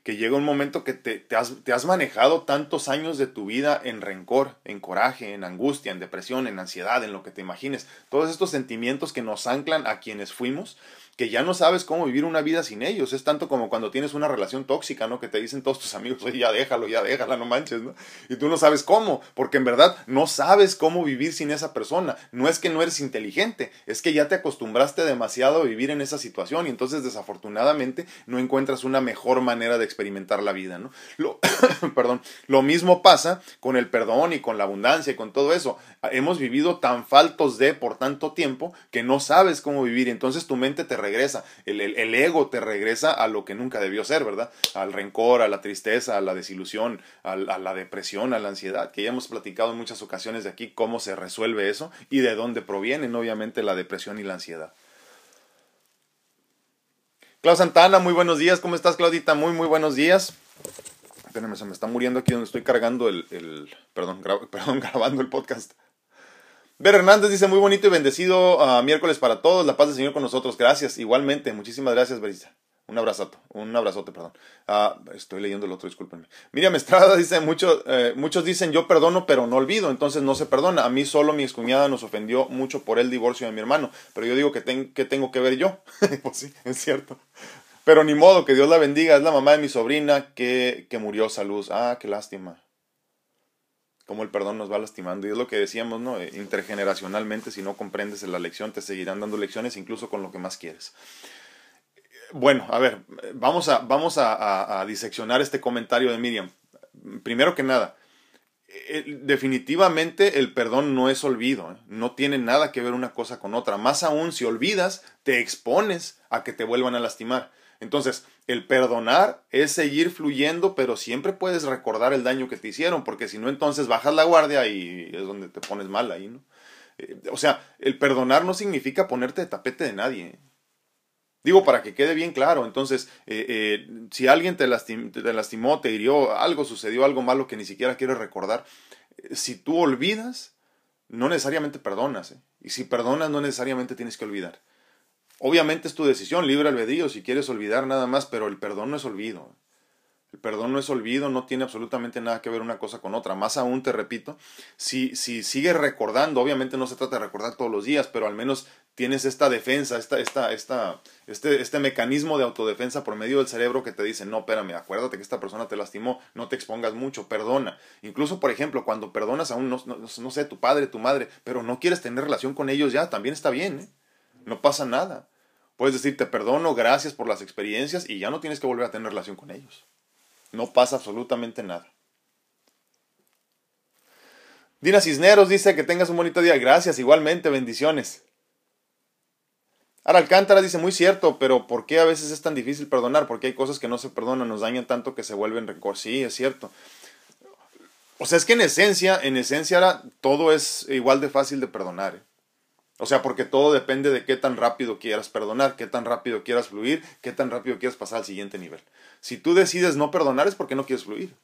que llega un momento que te, has, te, has, manejado tantos años de tu vida en rencor, en coraje, en angustia, en depresión, en ansiedad, en lo que te imagines. Todos estos sentimientos que nos anclan a quienes fuimos, que ya no sabes cómo vivir una vida sin ellos. Es tanto como cuando tienes una relación tóxica, ¿no? Que te dicen todos tus amigos, oye, ya déjalo, ya déjala, no manches, ¿no? Y tú no sabes cómo, porque en verdad no sabes cómo vivir sin esa persona. No es que no eres inteligente, es que ya te acostumbraste demasiado a vivir en esa situación y entonces desafortunadamente no encuentras una mejor manera de experimentar la vida, ¿no? Lo, perdón, lo mismo pasa con el perdón y con la abundancia y con todo eso. Hemos vivido tan faltos de por tanto tiempo que no sabes cómo vivir y entonces tu mente te regresa, el, el, ego te regresa a lo que nunca debió ser, ¿verdad? Al rencor, a la tristeza, a la desilusión, a, la depresión, a la ansiedad, que ya hemos platicado en muchas ocasiones de aquí cómo se resuelve eso y de dónde provienen obviamente la depresión y la ansiedad. Clau Santana, muy buenos días. ¿Cómo estás, Claudita? Muy, muy buenos días. Espérenme, se me está muriendo aquí donde estoy cargando el, el perdón, perdón, grabando el podcast. Ver Hernández dice muy bonito y bendecido uh, miércoles para todos. La paz del Señor con nosotros. Gracias. Igualmente. Muchísimas gracias, Berisa. Un abrazote, un abrazote, perdón. Uh, estoy leyendo el otro, discúlpenme. Miriam Estrada dice, mucho, eh, muchos dicen yo perdono pero no olvido, entonces no se perdona. A mí solo mi excuñada nos ofendió mucho por el divorcio de mi hermano, pero yo digo que, que tengo que ver yo. pues sí, es cierto. Pero ni modo, que Dios la bendiga. Es la mamá de mi sobrina que, que murió. Salud. Ah, qué lástima cómo el perdón nos va lastimando. Y es lo que decíamos, ¿no? Eh, intergeneracionalmente, si no comprendes la lección, te seguirán dando lecciones incluso con lo que más quieres. Bueno, a ver, vamos a, vamos a, diseccionar este comentario de Miriam. Primero que nada, eh, definitivamente el perdón no es olvido, ¿eh? no tiene nada que ver una cosa con otra. Más aún, si olvidas, te expones a que te vuelvan a lastimar. Entonces, el perdonar es seguir fluyendo, pero siempre puedes recordar el daño que te hicieron, porque si no, entonces bajas la guardia y es donde te pones mal ahí, ¿no? Eh, o sea, el perdonar no significa ponerte de tapete de nadie. ¿eh? Digo, para que quede bien claro, entonces, eh, si alguien te, te lastimó, te hirió, algo sucedió, algo malo que ni siquiera quieres recordar, si tú olvidas, no necesariamente perdonas. Y si perdonas, no necesariamente tienes que olvidar. Obviamente es tu decisión, libre albedrío, si quieres olvidar nada más, pero el perdón no es olvido. El perdón no es olvido, no tiene absolutamente nada que ver una cosa con otra. Más aún, te repito, si, si sigues recordando, obviamente no se trata de recordar todos los días, pero al menos tienes esta defensa, esta, esta, esta, este, este mecanismo de autodefensa por medio del cerebro que te dice, no, espérame, acuérdate que esta persona te lastimó, no te expongas mucho, perdona. Incluso, por ejemplo, cuando perdonas a un, no, no sé, tu padre, tu madre, pero no quieres tener relación con ellos ya, también está bien, ¿eh? No pasa nada. Puedes decir, te perdono, gracias por las experiencias y ya no tienes que volver a tener relación con ellos. No pasa absolutamente nada. Dina Cisneros dice que tengas un bonito día. Gracias, igualmente, bendiciones. Ara Alcántara dice, muy cierto, pero ¿por qué a veces es tan difícil perdonar? Porque hay cosas que no se perdonan, nos dañan tanto que se vuelven rencor. Sí, es cierto. O sea, es que en esencia, en esencia todo es igual de fácil de perdonar. ¿eh? O sea, porque todo depende de qué tan rápido quieras perdonar, qué tan rápido quieras fluir, qué tan rápido quieras pasar al siguiente nivel. Si tú decides no perdonar es porque no quieres fluir.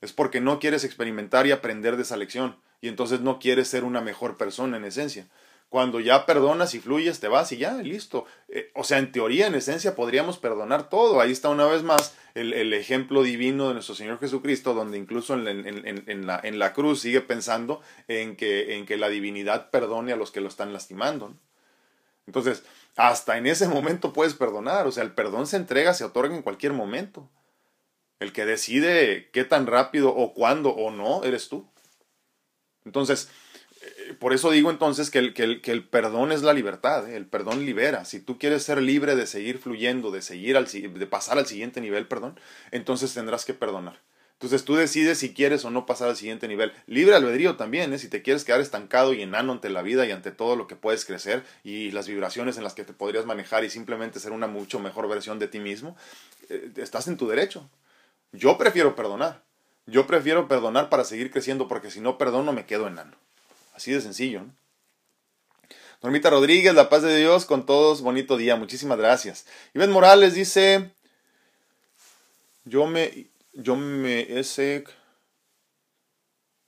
Es porque no quieres experimentar y aprender de esa lección. Y entonces no quieres ser una mejor persona en esencia. Cuando ya perdonas y fluyes, te vas y ya, listo. Eh, o sea, en teoría, en esencia, podríamos perdonar todo. Ahí está una vez más el, ejemplo divino de nuestro Señor Jesucristo, donde incluso en, la, en, la, cruz sigue pensando en que, en que la divinidad perdone a los que lo están lastimando. Entonces, hasta en ese momento puedes perdonar. O sea, el perdón se entrega, se otorga en cualquier momento. El que decide qué tan rápido o cuándo o no eres tú. Entonces, por eso digo entonces que el, que el, que el perdón es la libertad, ¿eh? el perdón libera. Si tú quieres ser libre de seguir fluyendo, de, seguir al, de pasar al siguiente nivel, perdón, entonces tendrás que perdonar. Entonces tú decides si quieres o no pasar al siguiente nivel. Libre albedrío también, ¿eh? si te quieres quedar estancado y enano ante la vida y ante todo lo que puedes crecer y las vibraciones en las que te podrías manejar y simplemente ser una mucho mejor versión de ti mismo, eh, estás en tu derecho. Yo prefiero perdonar. Yo prefiero perdonar para seguir creciendo porque si no perdono me quedo enano. Así de sencillo. ¿no? Normita Rodríguez, la paz de Dios con todos, bonito día, muchísimas gracias. Iván Morales dice, yo me, yo me ese,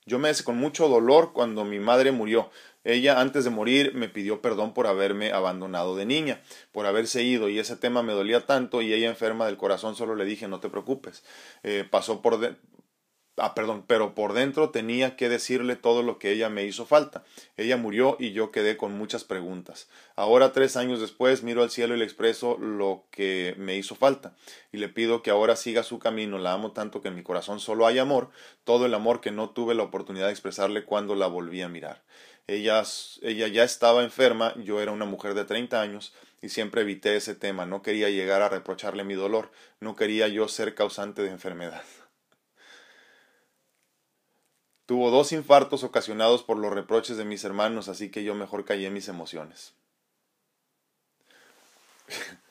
yo me ese con mucho dolor cuando mi madre murió. Ella antes de morir me pidió perdón por haberme abandonado de niña, por haberse ido y ese tema me dolía tanto y ella enferma del corazón solo le dije no te preocupes. Eh, pasó por, de, Ah, perdón, pero por dentro tenía que decirle todo lo que ella me hizo falta. Ella murió y yo quedé con muchas preguntas. Ahora, tres años después, miro al cielo y le expreso lo que me hizo falta. Y le pido que ahora siga su camino. La amo tanto que en mi corazón solo hay amor, todo el amor que no tuve la oportunidad de expresarle cuando la volví a mirar. Ella, ella ya estaba enferma, yo era una mujer de treinta años y siempre evité ese tema. No quería llegar a reprocharle mi dolor, no quería yo ser causante de enfermedad. Tuvo dos infartos ocasionados por los reproches de mis hermanos, así que yo mejor callé mis emociones.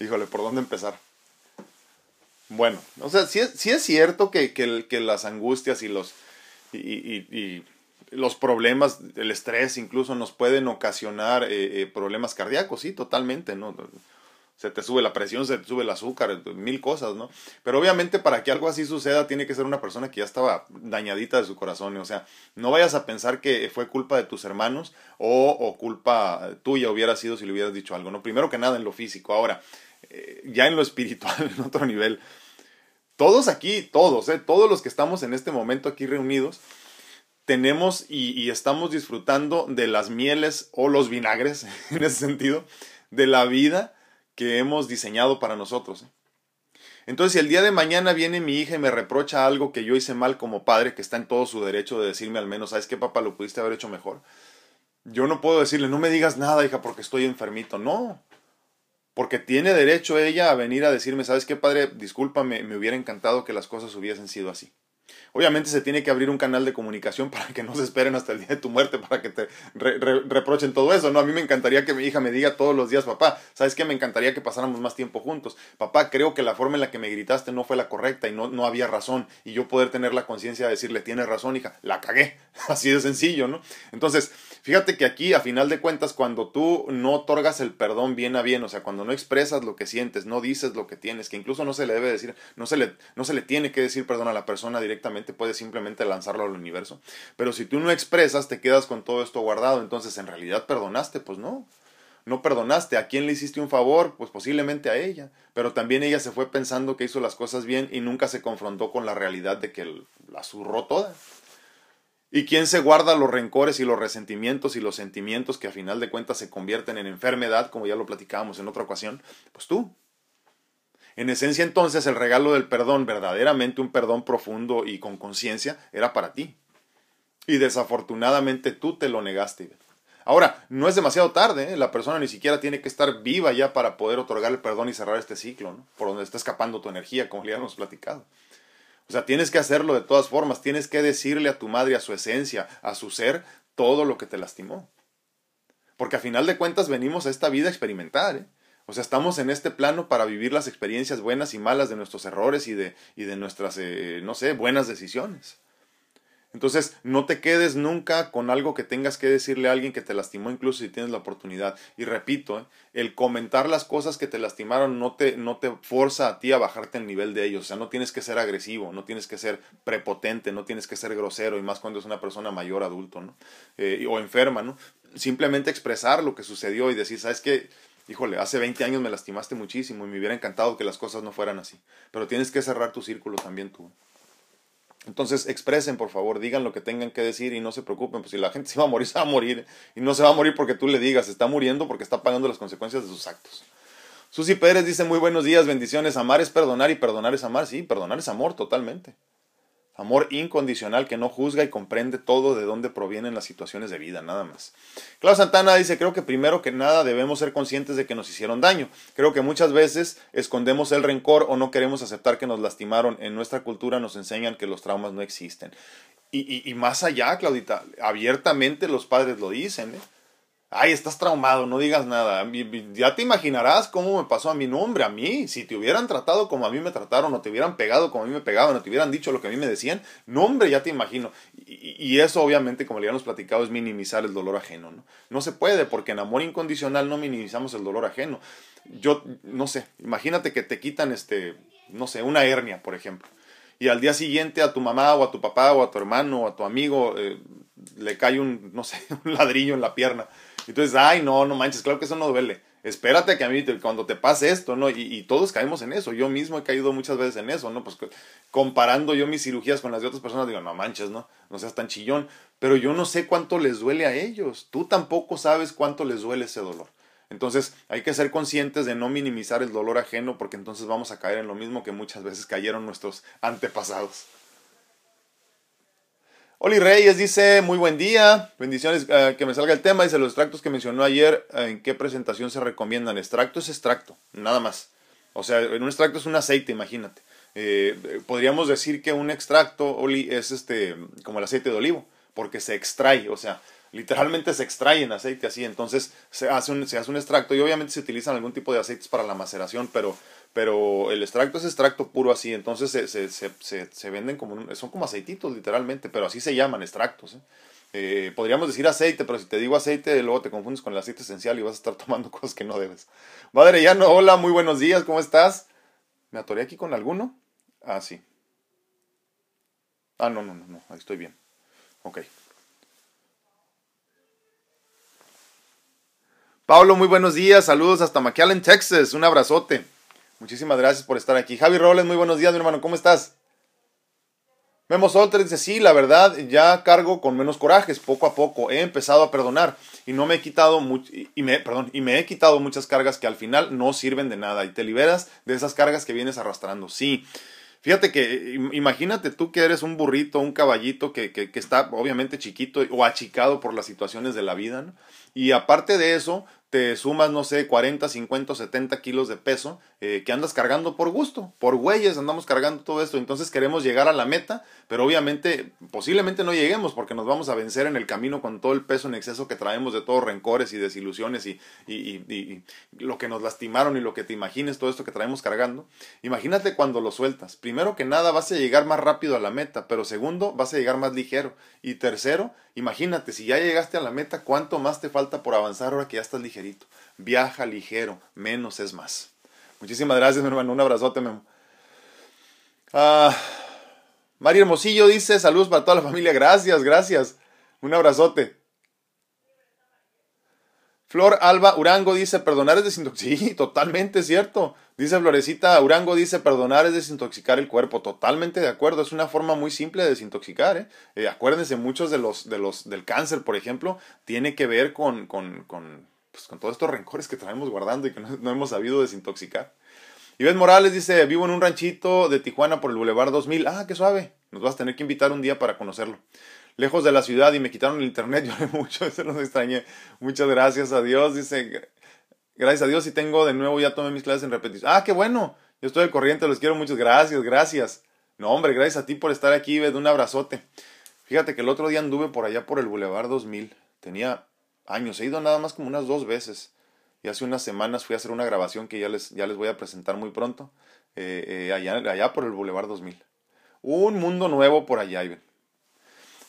Híjole, ¿por dónde empezar? Bueno, o sea, sí, es cierto que, que, las angustias y los, y, y, los problemas, el estrés incluso nos pueden ocasionar eh, eh, problemas cardíacos, sí, totalmente, ¿no? Se te sube la presión, se te sube el azúcar, mil cosas, ¿no? Pero obviamente para que algo así suceda tiene que ser una persona que ya estaba dañadita de su corazón, o sea, no vayas a pensar que fue culpa de tus hermanos o, o culpa tuya hubiera sido si le hubieras dicho algo, ¿no? Primero que nada en lo físico, ahora, eh, ya en lo espiritual, en otro nivel, todos aquí, todos, ¿eh? todos los que estamos en este momento aquí reunidos, tenemos y, y estamos disfrutando de las mieles o los vinagres, en ese sentido, de la vida que hemos diseñado para nosotros. ¿eh? Entonces, si el día de mañana viene mi hija y me reprocha algo que yo hice mal como padre, que está en todo su derecho de decirme al menos, ¿sabes qué, papá? Lo pudiste haber hecho mejor. Yo no puedo decirle, no me digas nada, hija, porque estoy enfermito. No. Porque tiene derecho ella a venir a decirme, ¿sabes qué, padre? Discúlpame, me hubiera encantado que las cosas hubiesen sido así. Obviamente se tiene que abrir un canal de comunicación para que no se esperen hasta el día de tu muerte para que te reprochen todo eso, ¿no? A mí me encantaría que mi hija me diga todos los días, papá, ¿sabes qué? Me encantaría que pasáramos más tiempo juntos. Papá, creo que la forma en la que me gritaste no fue la correcta y no, no había razón. Y yo poder tener la conciencia de decirle, tienes razón, hija, la cagué. Así de sencillo, ¿no? Entonces, fíjate que aquí, a final de cuentas, cuando tú no otorgas el perdón bien a bien, o sea, cuando no expresas lo que sientes, no dices lo que tienes, que incluso no se le debe decir, no se le, no se le tiene que decir perdón a la persona directamente, puedes simplemente lanzarlo al universo. Pero si tú no expresas, te quedas con todo esto guardado. Entonces, ¿en realidad perdonaste? Pues no. No perdonaste. ¿A quién le hiciste un favor? Pues posiblemente a ella. Pero también ella se fue pensando que hizo las cosas bien y nunca se confrontó con la realidad de que la zurró toda. ¿Y quién se guarda los rencores y los resentimientos y los sentimientos que a final de cuentas se convierten en enfermedad, como ya lo platicábamos en otra ocasión? Pues tú. En esencia entonces el regalo del perdón, verdaderamente un perdón profundo y con conciencia, era para ti. Y desafortunadamente tú te lo negaste. Ahora, no es demasiado tarde, ¿eh? la persona ni siquiera tiene que estar viva ya para poder otorgar el perdón y cerrar este ciclo, ¿no? por donde está escapando tu energía, como ya hemos platicado. O sea, tienes que hacerlo de todas formas, tienes que decirle a tu madre, a su esencia, a su ser, todo lo que te lastimó. Porque a final de cuentas venimos a esta vida a experimentar, ¿eh? O sea, estamos en este plano para vivir las experiencias buenas y malas de nuestros errores y de, y de nuestras, eh, no sé, buenas decisiones. Entonces, no te quedes nunca con algo que tengas que decirle a alguien que te lastimó, incluso si tienes la oportunidad. Y repito, ¿eh? el comentar las cosas que te lastimaron no te, no te forza a ti a bajarte el nivel de ellos. O sea, no tienes que ser agresivo, no tienes que ser prepotente, no tienes que ser grosero, y más cuando es una persona mayor, adulto, ¿no? Eh, o enferma, ¿no? Simplemente expresar lo que sucedió y decir, ¿sabes qué? Híjole, hace 20 años me lastimaste muchísimo y me hubiera encantado que las cosas no fueran así. Pero tienes que cerrar tu círculo también tú. Entonces expresen, por favor, digan lo que tengan que decir y no se preocupen, pues si la gente se va a morir, se va a morir. Y no se va a morir porque tú le digas, está muriendo porque está pagando las consecuencias de sus actos. Susi Pérez dice muy buenos días, bendiciones. Amar es perdonar y perdonar es amar. Sí, perdonar es amor totalmente. Amor incondicional que no juzga y comprende todo de dónde provienen las situaciones de vida, nada más. Claudio Santana dice, creo que primero que nada debemos ser conscientes de que nos hicieron daño. Creo que muchas veces escondemos el rencor o no queremos aceptar que nos lastimaron. En nuestra cultura nos enseñan que los traumas no existen. Y, y, más allá, Claudita, abiertamente los padres lo dicen. ¿eh? Ay, estás traumado, no digas nada. Ya te imaginarás cómo me pasó a mi nombre, a mí. Si te hubieran tratado como a mí me trataron, o te hubieran pegado como a mí me pegaban, o te hubieran dicho lo que a mí me decían, nombre, ya te imagino. Y, eso, obviamente, como le habíamos platicado, es minimizar el dolor ajeno. ¿no? no se puede, porque en amor incondicional no minimizamos el dolor ajeno. Yo, no sé, imagínate que te quitan, este, no sé, una hernia, por ejemplo. Y al día siguiente a tu mamá o a tu papá o a tu hermano o a tu amigo eh, le cae un, no sé, un ladrillo en la pierna entonces, ay, no, no manches, claro que eso no duele. Espérate que a mí cuando te pase esto, ¿no? Y, todos caemos en eso. Yo mismo he caído muchas veces en eso, ¿no? Pues comparando yo mis cirugías con las de otras personas, digo, no manches, ¿no? No seas tan chillón. Pero yo no sé cuánto les duele a ellos. Tú tampoco sabes cuánto les duele ese dolor. Entonces hay que ser conscientes de no minimizar el dolor ajeno porque entonces vamos a caer en lo mismo que muchas veces cayeron nuestros antepasados. Oli Reyes dice, muy buen día, bendiciones, eh, que me salga el tema, dice los extractos que mencionó ayer, ¿en qué presentación se recomiendan? Extracto es extracto, nada más. O sea, en un extracto es un aceite, imagínate. Eh, podríamos decir que un extracto, Oli, es este, como el aceite de olivo, porque se extrae, o sea, literalmente se extrae en aceite así, entonces se hace un, se hace un extracto y obviamente se utilizan algún tipo de aceites para la maceración, pero pero el extracto es extracto puro así, entonces se, se, se, se venden como, son como aceititos literalmente, pero así se llaman extractos. ¿eh? Eh, podríamos decir aceite, pero si te digo aceite, luego te confundes con el aceite esencial y vas a estar tomando cosas que no debes. Madre no hola, muy buenos días, ¿cómo estás? ¿Me atoré aquí con alguno? Ah, sí. Ah, no, no, no, no, ahí estoy bien. Ok. Pablo, muy buenos días, saludos hasta McAllen, Texas, un abrazote. Muchísimas gracias por estar aquí. Javi Robles, muy buenos días, mi hermano, ¿cómo estás? Memo Solter dice, sí, la verdad, ya cargo con menos corajes, poco a poco, he empezado a perdonar y no me he quitado y me, perdón, y me he quitado muchas cargas que al final no sirven de nada y te liberas de esas cargas que vienes arrastrando. Sí, Fíjate que imagínate tú que eres un burrito, un caballito que, que, que, está obviamente chiquito o achicado por las situaciones de la vida, ¿no? Y aparte de eso, te sumas, no sé, 40, 50, 70 kilos de peso eh, que andas cargando por gusto, por güeyes andamos cargando todo esto, entonces queremos llegar a la meta, pero obviamente posiblemente no lleguemos porque nos vamos a vencer en el camino con todo el peso en exceso que traemos de todos rencores y desilusiones y, y, y, lo que nos lastimaron y lo que te imagines, todo esto que traemos cargando. Imagínate cuando lo sueltas. Primero que nada vas a llegar más rápido a la meta, pero segundo vas a llegar más ligero. Y tercero, imagínate, si ya llegaste a la meta, ¿cuánto más te falta por avanzar ahora que ya estás ligerito? Viaja ligero, menos es más. Muchísimas gracias, mi hermano. Un abrazote, Memo. Ah, María Hermosillo dice, saludos para toda la familia. Gracias, gracias. Un abrazote. Flor Alba Urango dice, perdonar es desintoxicar. Sí, totalmente cierto. Dice Florecita Urango, dice, perdonar es desintoxicar el cuerpo. Totalmente de acuerdo. Es una forma muy simple de desintoxicar. ¿eh? eh acuérdense, muchos de los, de los del cáncer, por ejemplo, tiene que ver con, con, con pues, con todos estos rencores que traemos guardando y que no, hemos sabido desintoxicar. Iván Morales dice, vivo en un ranchito de Tijuana por el Boulevard 2000. Ah, qué suave. Nos vas a tener que invitar un día para conocerlo. Lejos de la ciudad y me quitaron el internet, lloré mucho, eso nos extrañé. Muchas gracias a Dios, dice, gracias a Dios y tengo de nuevo, ya tomé mis clases en repetición. Ah, qué bueno, yo estoy al corriente, los quiero muchas gracias, gracias. No, hombre, gracias a ti por estar aquí, Iván, un abrazote. Fíjate que el otro día anduve por allá por el Boulevard 2000. Tenía años. He ido nada más como unas dos veces. Y hace unas semanas fui a hacer una grabación que ya les, ya les voy a presentar muy pronto. Eh, eh, allá, allá por el Boulevard 2000. Un mundo nuevo por allá,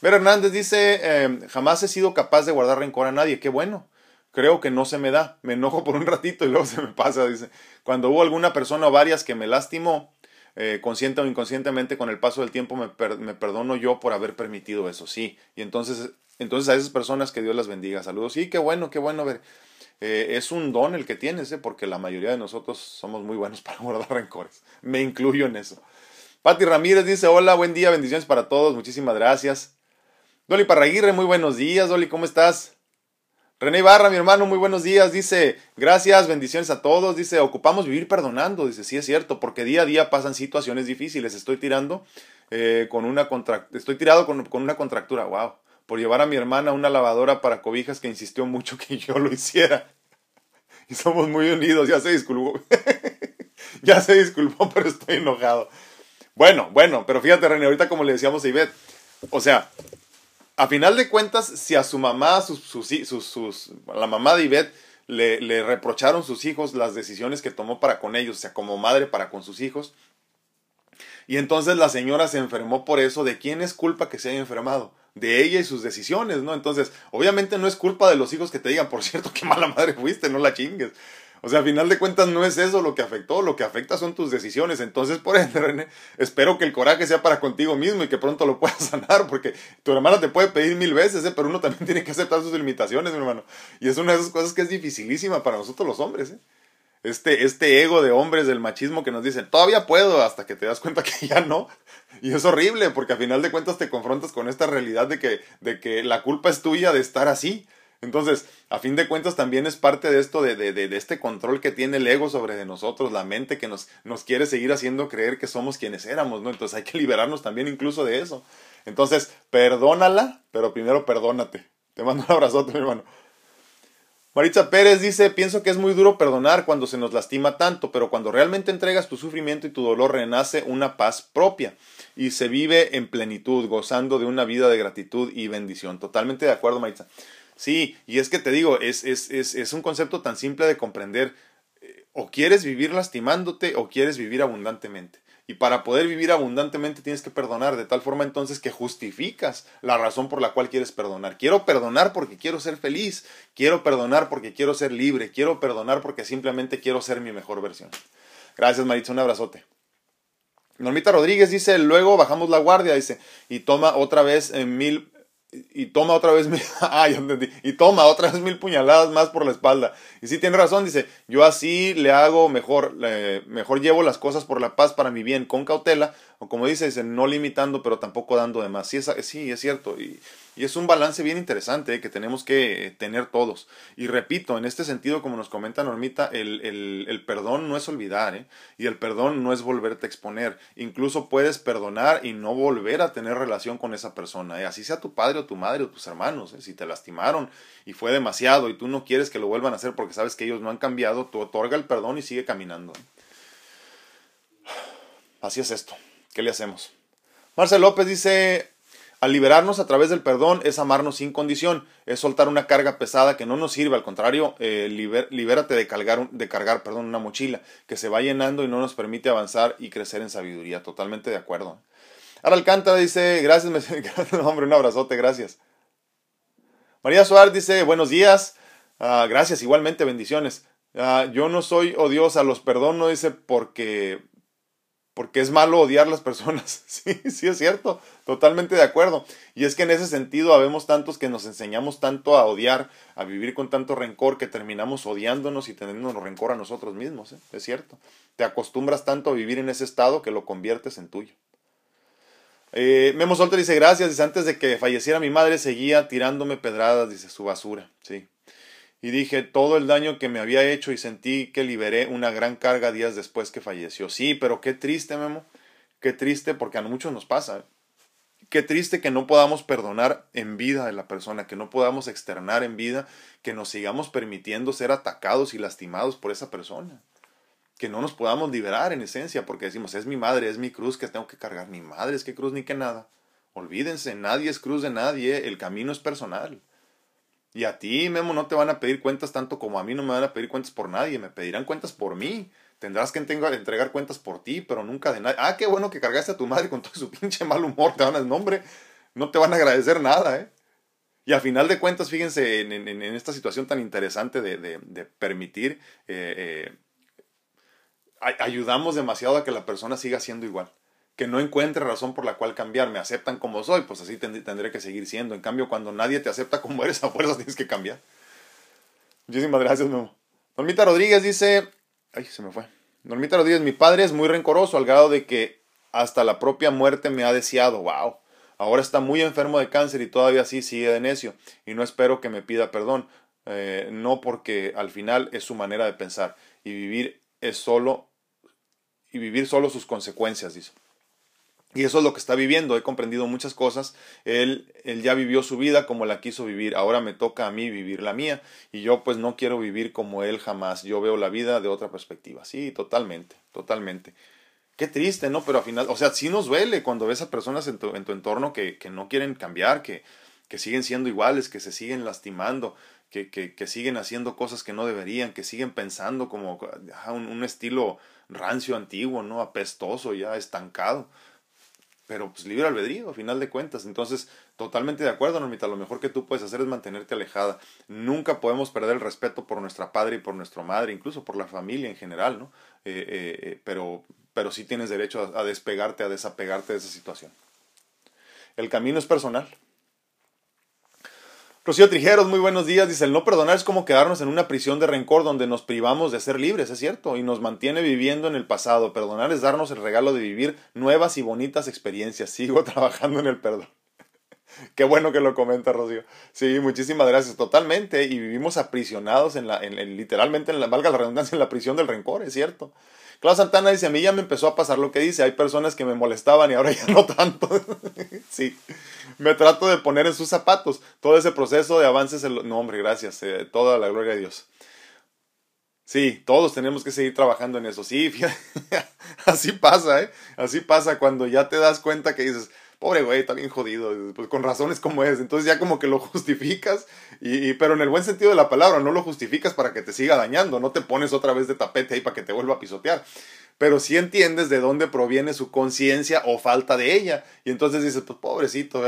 Ver Hernández dice, eh, jamás he sido capaz de guardar rencor a nadie. Qué bueno. Creo que no se me da. Me enojo por un ratito y luego se me pasa. Dice, cuando hubo alguna persona o varias que me lastimó, eh, consciente o inconscientemente, con el paso del tiempo me, perdono yo por haber permitido eso. Sí. Y entonces, entonces a esas personas que Dios las bendiga. Saludos. Sí, qué bueno, qué bueno ver. Eh, es un don el que tienes, ¿eh? porque la mayoría de nosotros somos muy buenos para guardar rencores. Me incluyo en eso. Pati Ramírez dice, hola, buen día, bendiciones para todos, muchísimas gracias. Dolly Parraguirre, muy buenos días, Dolly, ¿cómo estás? René Barra, mi hermano, muy buenos días. Dice, gracias, bendiciones a todos. Dice, ocupamos vivir perdonando. Dice, sí es cierto, porque día a día pasan situaciones difíciles. Estoy tirando eh, con una contractura, estoy tirado con, con, una contractura. Wow por llevar a mi hermana una lavadora para cobijas que insistió mucho que yo lo hiciera. Y somos muy unidos, ya se disculpó. ya se disculpó, pero estoy enojado. Bueno, bueno, pero fíjate, René, ahorita como le decíamos a Ivette, o sea, a final de cuentas, si a su mamá, sus, sus, sus, la mamá de Ivette, le, le, reprocharon sus hijos las decisiones que tomó para con ellos, o sea, como madre para con sus hijos, y entonces la señora se enfermó por eso, ¿de quién es culpa que se haya enfermado? de ella y sus decisiones, ¿no? Entonces, obviamente no es culpa de los hijos que te digan, por cierto, qué mala madre fuiste, no la chingues. O sea, a final de cuentas no es eso lo que afectó, lo que afecta son tus decisiones. Entonces, por ende, René, espero que el coraje sea para contigo mismo y que pronto lo puedas sanar, porque tu hermana te puede pedir mil veces, ¿eh? pero uno también tiene que aceptar sus limitaciones, mi hermano. Y es una de esas cosas que es dificilísima para nosotros los hombres, ¿eh? Este, este ego de hombres del machismo que nos dicen, todavía puedo, hasta que te das cuenta que ya no. Y es horrible, porque a final de cuentas te confrontas con esta realidad de que, de que la culpa es tuya de estar así. Entonces, a fin de cuentas también es parte de esto, de, de, de, este control que tiene el ego sobre de nosotros, la mente que nos, nos quiere seguir haciendo creer que somos quienes éramos, ¿no? Entonces hay que liberarnos también incluso de eso. Entonces, perdónala, pero primero perdónate. Te mando un abrazote, mi hermano. Maritza Pérez dice, pienso que es muy duro perdonar cuando se nos lastima tanto, pero cuando realmente entregas tu sufrimiento y tu dolor renace una paz propia y se vive en plenitud, gozando de una vida de gratitud y bendición. Totalmente de acuerdo, Maritza. Sí, y es que te digo, es, es, es, es un concepto tan simple de comprender. Eh, o quieres vivir lastimándote o quieres vivir abundantemente. Y para poder vivir abundantemente tienes que perdonar, de tal forma entonces que justificas la razón por la cual quieres perdonar. Quiero perdonar porque quiero ser feliz, quiero perdonar porque quiero ser libre, quiero perdonar porque simplemente quiero ser mi mejor versión. Gracias Maritza, un abrazote. Normita Rodríguez dice, luego bajamos la guardia, dice, y toma otra vez en mil y toma otra vez mil, ah, y toma otra vez mil puñaladas más por la espalda. Y sí tiene razón, dice, yo así le hago mejor, mejor llevo las cosas por la paz para mi bien, con cautela, o como dice, dice no limitando, pero tampoco dando de más. Sí, es, sí, es cierto, y, y es un balance bien interesante eh, que tenemos que tener todos. Y repito, en este sentido, como nos comenta Normita, el, el, el perdón no es olvidar, ¿eh? y el perdón no es volverte a exponer. Incluso puedes perdonar y no volver a tener relación con esa persona, ¿eh? así sea tu padre o tu madre o tus hermanos, ¿eh? si te lastimaron y fue demasiado y tú no quieres que lo vuelvan a hacer porque sabes que ellos no han cambiado, tú otorga el perdón y sigue caminando. Así es esto. ¿Qué le hacemos? Marcel López dice, al liberarnos a través del perdón es amarnos sin condición, es soltar una carga pesada que no nos sirve, al contrario, eh, libérate de cargar, de cargar perdón, una mochila que se va llenando y no nos permite avanzar y crecer en sabiduría. Totalmente de acuerdo. Ahora Alcántara dice, gracias, hombre, un abrazote, gracias. María Suárez dice, buenos días, ah, gracias, igualmente, bendiciones. Ah, yo no soy odiosa, los perdono, dice, porque porque es malo odiar a las personas. Sí, sí es cierto, totalmente de acuerdo. Y es que en ese sentido habemos tantos que nos enseñamos tanto a odiar, a vivir con tanto rencor que terminamos odiándonos y teniendo rencor a nosotros mismos. ¿eh? Es cierto. Te acostumbras tanto a vivir en ese estado que lo conviertes en tuyo. Eh, Memo Solter dice gracias, dice antes de que falleciera mi madre seguía tirándome pedradas, dice su basura. Sí, y dije todo el daño que me había hecho y sentí que liberé una gran carga días después que falleció. Sí, pero qué triste, Memo. Qué triste porque a muchos nos pasa. Qué triste que no podamos perdonar en vida a la persona, que no podamos externar en vida, que nos sigamos permitiendo ser atacados y lastimados por esa persona. Que no nos podamos liberar en esencia porque decimos, es mi madre, es mi cruz que tengo que cargar. Ni madre es que cruz ni que nada. Olvídense, nadie es cruz de nadie, el camino es personal. Y a ti, Memo, no te van a pedir cuentas tanto como a mí no me van a pedir cuentas por nadie, me pedirán cuentas por mí. Tendrás que entregar cuentas por ti, pero nunca de nadie. Ah, qué bueno que cargaste a tu madre con todo su pinche mal humor, te van el nombre. no te van a agradecer nada, ¿eh? Y a final de cuentas, fíjense en, esta situación tan interesante de, de, permitir, eh, eh, ayudamos demasiado a que la persona siga siendo igual. Que no encuentre razón por la cual cambiar. Me aceptan como soy, pues así tendré que seguir siendo. En cambio, cuando nadie te acepta como eres, a fuerza tienes que cambiar. Muchísimas gracias, Memo. Normita Rodríguez dice. Ay, se me fue. Normita Rodríguez, mi padre es muy rencoroso al grado de que hasta la propia muerte me ha deseado. ¡Wow! Ahora está muy enfermo de cáncer y todavía así sigue de necio. Y no espero que me pida perdón. Eh, no porque al final es su manera de pensar. Y vivir es solo. Y vivir solo sus consecuencias, dice. Y eso es lo que está viviendo. He comprendido muchas cosas. Él, él ya vivió su vida como la quiso vivir. Ahora me toca a mí vivir la mía. Y yo pues no quiero vivir como él jamás. Yo veo la vida de otra perspectiva. Sí, totalmente, totalmente. Qué triste, ¿no? Pero al final, o sea, sí nos duele cuando ves a personas en tu, en tu entorno que, que, no quieren cambiar, que, que siguen siendo iguales, que se siguen lastimando, que, que, que siguen haciendo cosas que no deberían, que siguen pensando como ah, un, un estilo rancio antiguo, ¿no? Apestoso, ya estancado pero pues libre albedrío, a final de cuentas. Entonces, totalmente de acuerdo, Normita, lo mejor que tú puedes hacer es mantenerte alejada. Nunca podemos perder el respeto por nuestra padre y por nuestra madre, incluso por la familia en general, ¿no? Eh, eh, eh, pero, pero sí tienes derecho a, a despegarte, a desapegarte de esa situación. El camino es personal. Rocío Trijeros, muy buenos días. Dice, el no perdonar es como quedarnos en una prisión de rencor donde nos privamos de ser libres, es cierto, y nos mantiene viviendo en el pasado. Perdonar es darnos el regalo de vivir nuevas y bonitas experiencias. Sigo trabajando en el perdón. Qué bueno que lo comenta Rocío. Sí, muchísimas gracias. Totalmente. Y vivimos aprisionados en la, en, literalmente, en la, valga la redundancia, en la prisión del rencor, es cierto. Claudio Santana dice, a mí ya me empezó a pasar lo que dice, hay personas que me molestaban y ahora ya no tanto. sí, me trato de poner en sus zapatos. Todo ese proceso de avances, el... no hombre, gracias, eh, toda la gloria de Dios. Sí, todos tenemos que seguir trabajando en eso. Sí, así pasa, ¿eh? Así pasa cuando ya te das cuenta que dices, pobre güey, está bien jodido, pues con razones como es. Entonces ya como que lo justificas, y, pero en el buen sentido de la palabra, no lo justificas para que te siga dañando, no te pones otra vez de tapete ahí para que te vuelva a pisotear. Pero sí entiendes de dónde proviene su conciencia o falta de ella. Y entonces dices, pues pobrecito,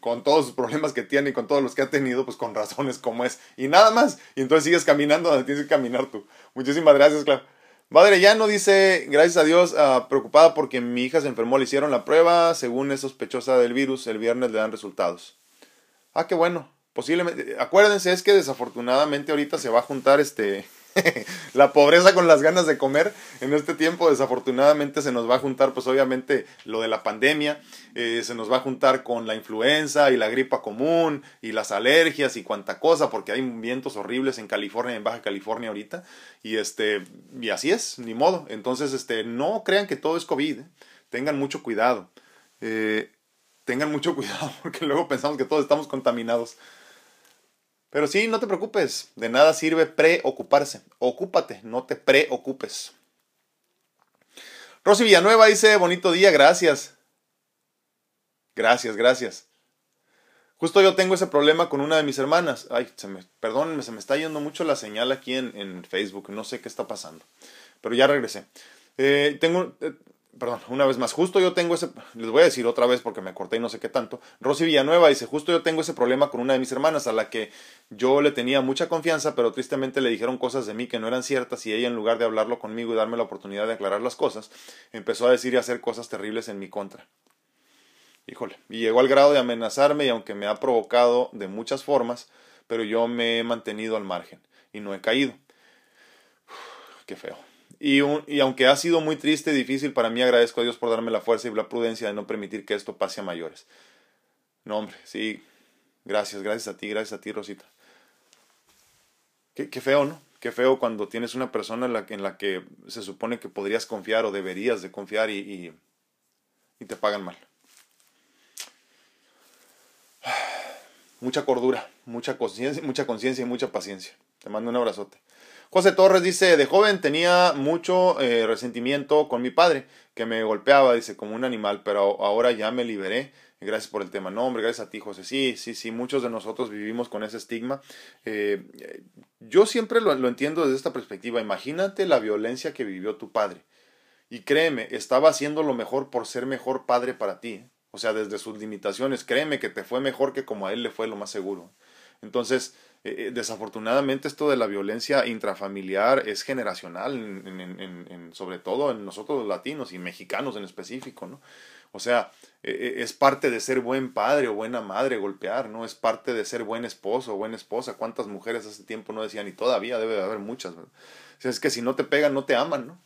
con todos los problemas que tiene y con todos los que ha tenido, pues con razones como es. Y nada más. Y entonces sigues caminando donde tienes que caminar tú. Muchísimas gracias, claro. Madre ya no dice, gracias a Dios, uh, preocupada porque mi hija se enfermó, le hicieron la prueba, según es sospechosa del virus, el viernes le dan resultados. Ah, qué bueno. Posiblemente, acuérdense, es que desafortunadamente ahorita se va a juntar este la pobreza con las ganas de comer en este tiempo desafortunadamente se nos va a juntar pues obviamente lo de la pandemia eh, se nos va a juntar con la influenza y la gripa común y las alergias y cuanta cosa porque hay vientos horribles en California en Baja California ahorita y este y así es ni modo. Entonces este no crean que todo es covid ¿eh? tengan mucho cuidado. Eh, tengan mucho cuidado porque luego pensamos que todos estamos contaminados pero sí, no te preocupes, de nada sirve preocuparse. Ocúpate, no te preocupes. Rosy Villanueva dice, bonito día, gracias. Gracias, gracias. Justo yo tengo ese problema con una de mis hermanas. Ay, se me, perdón, se me está yendo mucho la señal aquí en, en Facebook, no sé qué está pasando. Pero ya regresé. Eh, tengo, eh, perdón, una vez más, justo yo tengo ese, les voy a decir otra vez porque me corté y no sé qué tanto, Rosy Villanueva dice, justo yo tengo ese problema con una de mis hermanas a la que yo le tenía mucha confianza, pero tristemente le dijeron cosas de mí que no eran ciertas y ella en lugar de hablarlo conmigo y darme la oportunidad de aclarar las cosas, empezó a decir y hacer cosas terribles en mi contra. Híjole, y llegó al grado de amenazarme y aunque me ha provocado de muchas formas, pero yo me he mantenido al margen y no he caído. qué feo. Y, y, aunque ha sido muy triste y difícil, para mí agradezco a Dios por darme la fuerza y la prudencia de no permitir que esto pase a mayores. No, hombre, sí. Gracias, gracias a ti, gracias a ti, Rosita. Qué, qué feo, ¿no? Qué feo cuando tienes una persona en la, en la que se supone que podrías confiar o deberías de confiar y, y, y te pagan mal. Mucha cordura, mucha conciencia, mucha conciencia y mucha paciencia. Te mando un abrazote. José Torres dice, de joven tenía mucho eh, resentimiento con mi padre, que me golpeaba, dice, como un animal, pero ahora ya me liberé. Gracias por el tema. No, hombre, gracias a ti, José. Sí, sí, sí, muchos de nosotros vivimos con ese estigma. Eh, yo siempre lo, lo entiendo desde esta perspectiva. Imagínate la violencia que vivió tu padre. Y créeme, estaba haciendo lo mejor por ser mejor padre para ti. O sea, desde sus limitaciones, créeme que te fue mejor que como a él le fue lo más seguro. Entonces, eh, eh, desafortunadamente esto de la violencia intrafamiliar es generacional, en, sobre todo en nosotros los latinos y mexicanos en específico, ¿no? O sea, eh, es parte de ser buen padre o buena madre golpear, ¿no? Es parte de ser buen esposo o buena esposa. ¿Cuántas mujeres hace tiempo no decían? Y todavía debe de haber muchas. O sea, es que si no te pegan, no te aman, ¿no?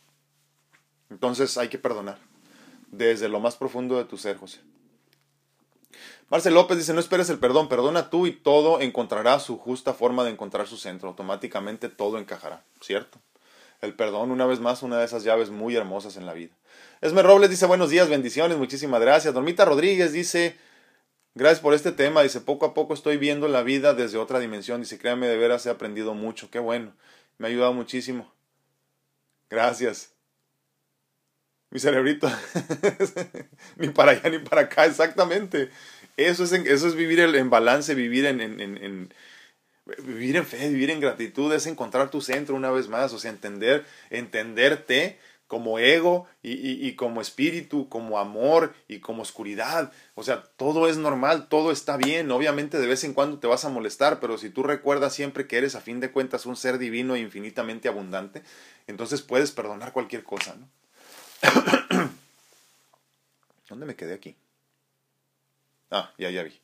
Entonces hay que perdonar. Desde lo más profundo de tu ser, José. Marcel López dice, no esperes el perdón, perdona tú y todo encontrará su justa forma de encontrar su centro. Automáticamente todo encajará, ¿cierto? El perdón, una vez más, una de esas llaves muy hermosas en la vida. Esmer Robles dice, buenos días, bendiciones, muchísimas gracias. Dormita Rodríguez dice, gracias por este tema, dice, poco a poco estoy viendo la vida desde otra dimensión. Dice, créame, de veras he aprendido mucho, qué bueno, me ha ayudado muchísimo. Gracias. Mi cerebrito, ni para allá ni para acá, exactamente. Eso es, eso es vivir en balance, vivir en, en, en, vivir en fe, vivir en gratitud, es encontrar tu centro una vez más, o sea, entender, entenderte como ego y, y, y, como espíritu, como amor y como oscuridad. O sea, todo es normal, todo está bien. Obviamente de vez en cuando te vas a molestar, pero si tú recuerdas siempre que eres a fin de cuentas un ser divino e infinitamente abundante, entonces puedes perdonar cualquier cosa, ¿no? ¿Dónde me quedé aquí? Ah, ya, ya vi.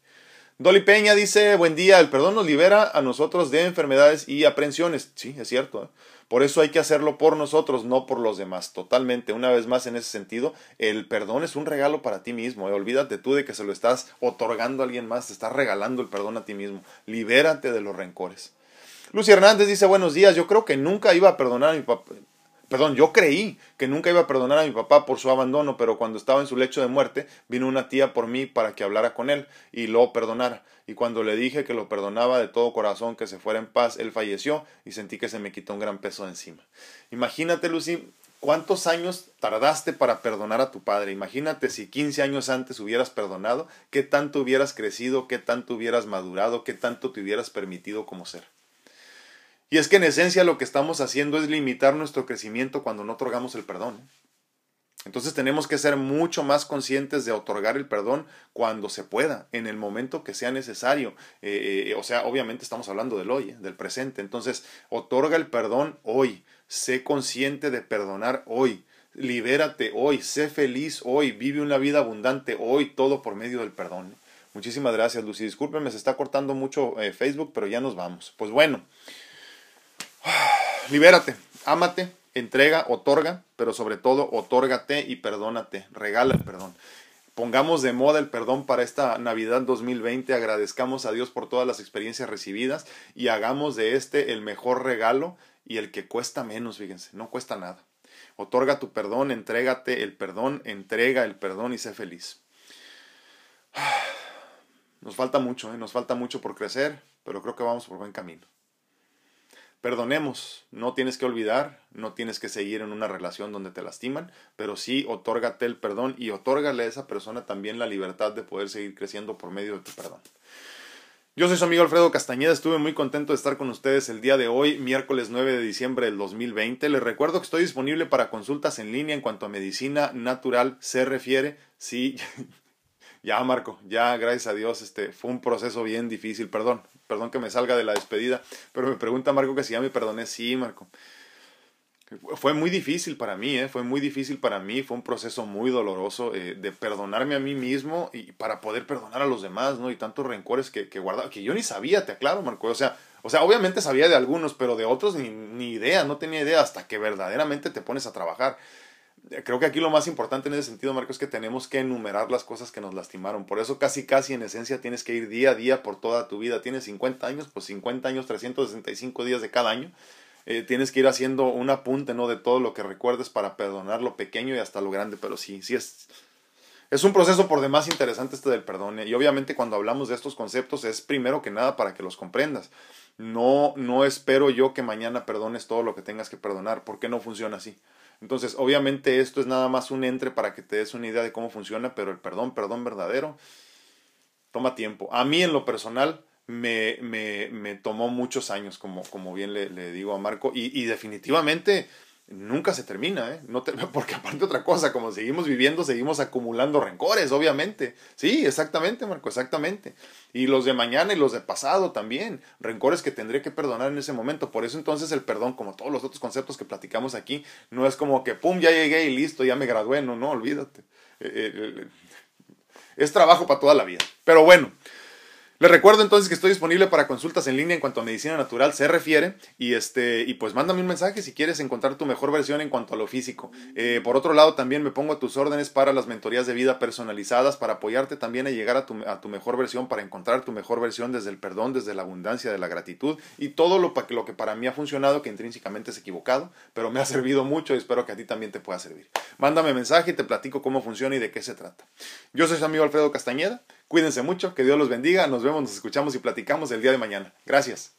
Dolly Peña dice, buen día, el perdón nos libera a nosotros de enfermedades y aprensiones. Sí, es cierto. ¿eh? Por eso hay que hacerlo por nosotros, no por los demás. Totalmente. Una vez más, en ese sentido, el perdón es un regalo para ti mismo. ¿eh? Olvídate tú de que se lo estás otorgando a alguien más, te estás regalando el perdón a ti mismo. Libérate de los rencores. Lucy Hernández dice, buenos días, yo creo que nunca iba a perdonar a mi papá. Perdón, yo creí que nunca iba a perdonar a mi papá por su abandono, pero cuando estaba en su lecho de muerte, vino una tía por mí para que hablara con él y lo perdonara. Y cuando le dije que lo perdonaba de todo corazón, que se fuera en paz, él falleció y sentí que se me quitó un gran peso de encima. Imagínate, Lucy, ¿Cuántos años tardaste para perdonar a tu padre? Imagínate si 15 años antes hubieras perdonado, qué tanto hubieras crecido, qué tanto hubieras madurado, qué tanto te hubieras permitido como ser. Y es que en esencia lo que estamos haciendo es limitar nuestro crecimiento cuando no otorgamos el perdón. ¿eh? Entonces tenemos que ser mucho más conscientes de otorgar el perdón cuando se pueda, en el momento que sea necesario. Eh, eh, o sea, obviamente estamos hablando del hoy, del presente. Entonces, otorga el perdón hoy. Sé consciente de perdonar hoy. Libérate hoy. Sé feliz hoy. Vive una vida abundante hoy, todo por medio del perdón. Muchísimas gracias, Lucy. Discúlpeme, se está cortando mucho Facebook, pero ya nos vamos. Pues bueno. Libérate, ámate, entrega, otorga, pero sobre todo otórgate y perdónate, regala el perdón. Pongamos de moda el perdón para esta Navidad 2020, agradezcamos a Dios por todas las experiencias recibidas y hagamos de este el mejor regalo y el que cuesta menos, fíjense, no cuesta nada. Otorga tu perdón, entrégate el perdón, entrega el perdón y sé feliz. Nos falta mucho, ¿eh? nos falta mucho por crecer, pero creo que vamos por buen camino. Perdonemos, no tienes que olvidar, no tienes que seguir en una relación donde te lastiman, pero sí otórgate el perdón y otórgale a esa persona también la libertad de poder seguir creciendo por medio de tu perdón. Yo soy su amigo Alfredo Castañeda, estuve muy contento de estar con ustedes el día de hoy, miércoles 9 de diciembre del 2020. Les recuerdo que estoy disponible para consultas en línea en cuanto a medicina natural se refiere. Sí, ya Marco, ya gracias a Dios, este fue un proceso bien difícil, perdón, perdón que me salga de la despedida, pero me pregunta Marco que si ya me perdoné, sí, Marco. Fue muy difícil para mí, ¿eh? fue muy difícil para mí, fue un proceso muy doloroso eh, de perdonarme a mí mismo y para poder perdonar a los demás, ¿no? Y tantos rencores que, que guardaba, que yo ni sabía, te aclaro, Marco, o sea, o sea, obviamente sabía de algunos, pero de otros ni, ni idea, no tenía idea hasta que verdaderamente te pones a trabajar creo que aquí lo más importante en ese sentido, Marco, es que tenemos que enumerar las cosas que nos lastimaron. Por eso casi, casi en esencia tienes que ir día a día por toda tu vida. Tienes 50 años, pues 50 años, 365 días de cada año. Eh, tienes que ir haciendo un apunte, ¿no? De todo lo que recuerdes para perdonar lo pequeño y hasta lo grande. Pero sí, sí es... Es un proceso por demás interesante este del perdón. ¿eh? Y obviamente cuando hablamos de estos conceptos es primero que nada para que los comprendas. No, no espero yo que mañana perdones todo lo que tengas que perdonar. ¿Por qué no funciona así? Entonces, obviamente esto es nada más un entre para que te des una idea de cómo funciona, pero el perdón, perdón verdadero, toma tiempo. A mí en lo personal me, me, me tomó muchos años, como, como bien le, le, digo a Marco, y, y definitivamente nunca se termina, ¿eh? No porque aparte otra cosa, como seguimos viviendo, seguimos acumulando rencores, obviamente. Sí, exactamente, Marco, exactamente. Y los de mañana y los de pasado también, rencores que tendré que perdonar en ese momento. Por eso entonces el perdón, como todos los otros conceptos que platicamos aquí, no es como que, pum, ya llegué y listo, ya me gradué, no, no, olvídate. Eh, eh, es trabajo para toda la vida. Pero bueno, les recuerdo entonces que estoy disponible para consultas en línea en cuanto a medicina natural se refiere y este y pues mándame un mensaje si quieres encontrar tu mejor versión en cuanto a lo físico. Eh, por otro lado también me pongo a tus órdenes para las mentorías de vida personalizadas para apoyarte también a llegar a tu, a tu mejor versión, para encontrar tu mejor versión desde el perdón, desde la abundancia, de la gratitud y todo lo, lo que para mí ha funcionado que intrínsecamente es equivocado, pero me ha servido mucho y espero que a ti también te pueda servir. Mándame mensaje y te platico cómo funciona y de qué se trata. Yo soy su amigo Alfredo Castañeda. Cuídense mucho, que Dios los bendiga, nos vemos, nos escuchamos y platicamos el día de mañana. Gracias.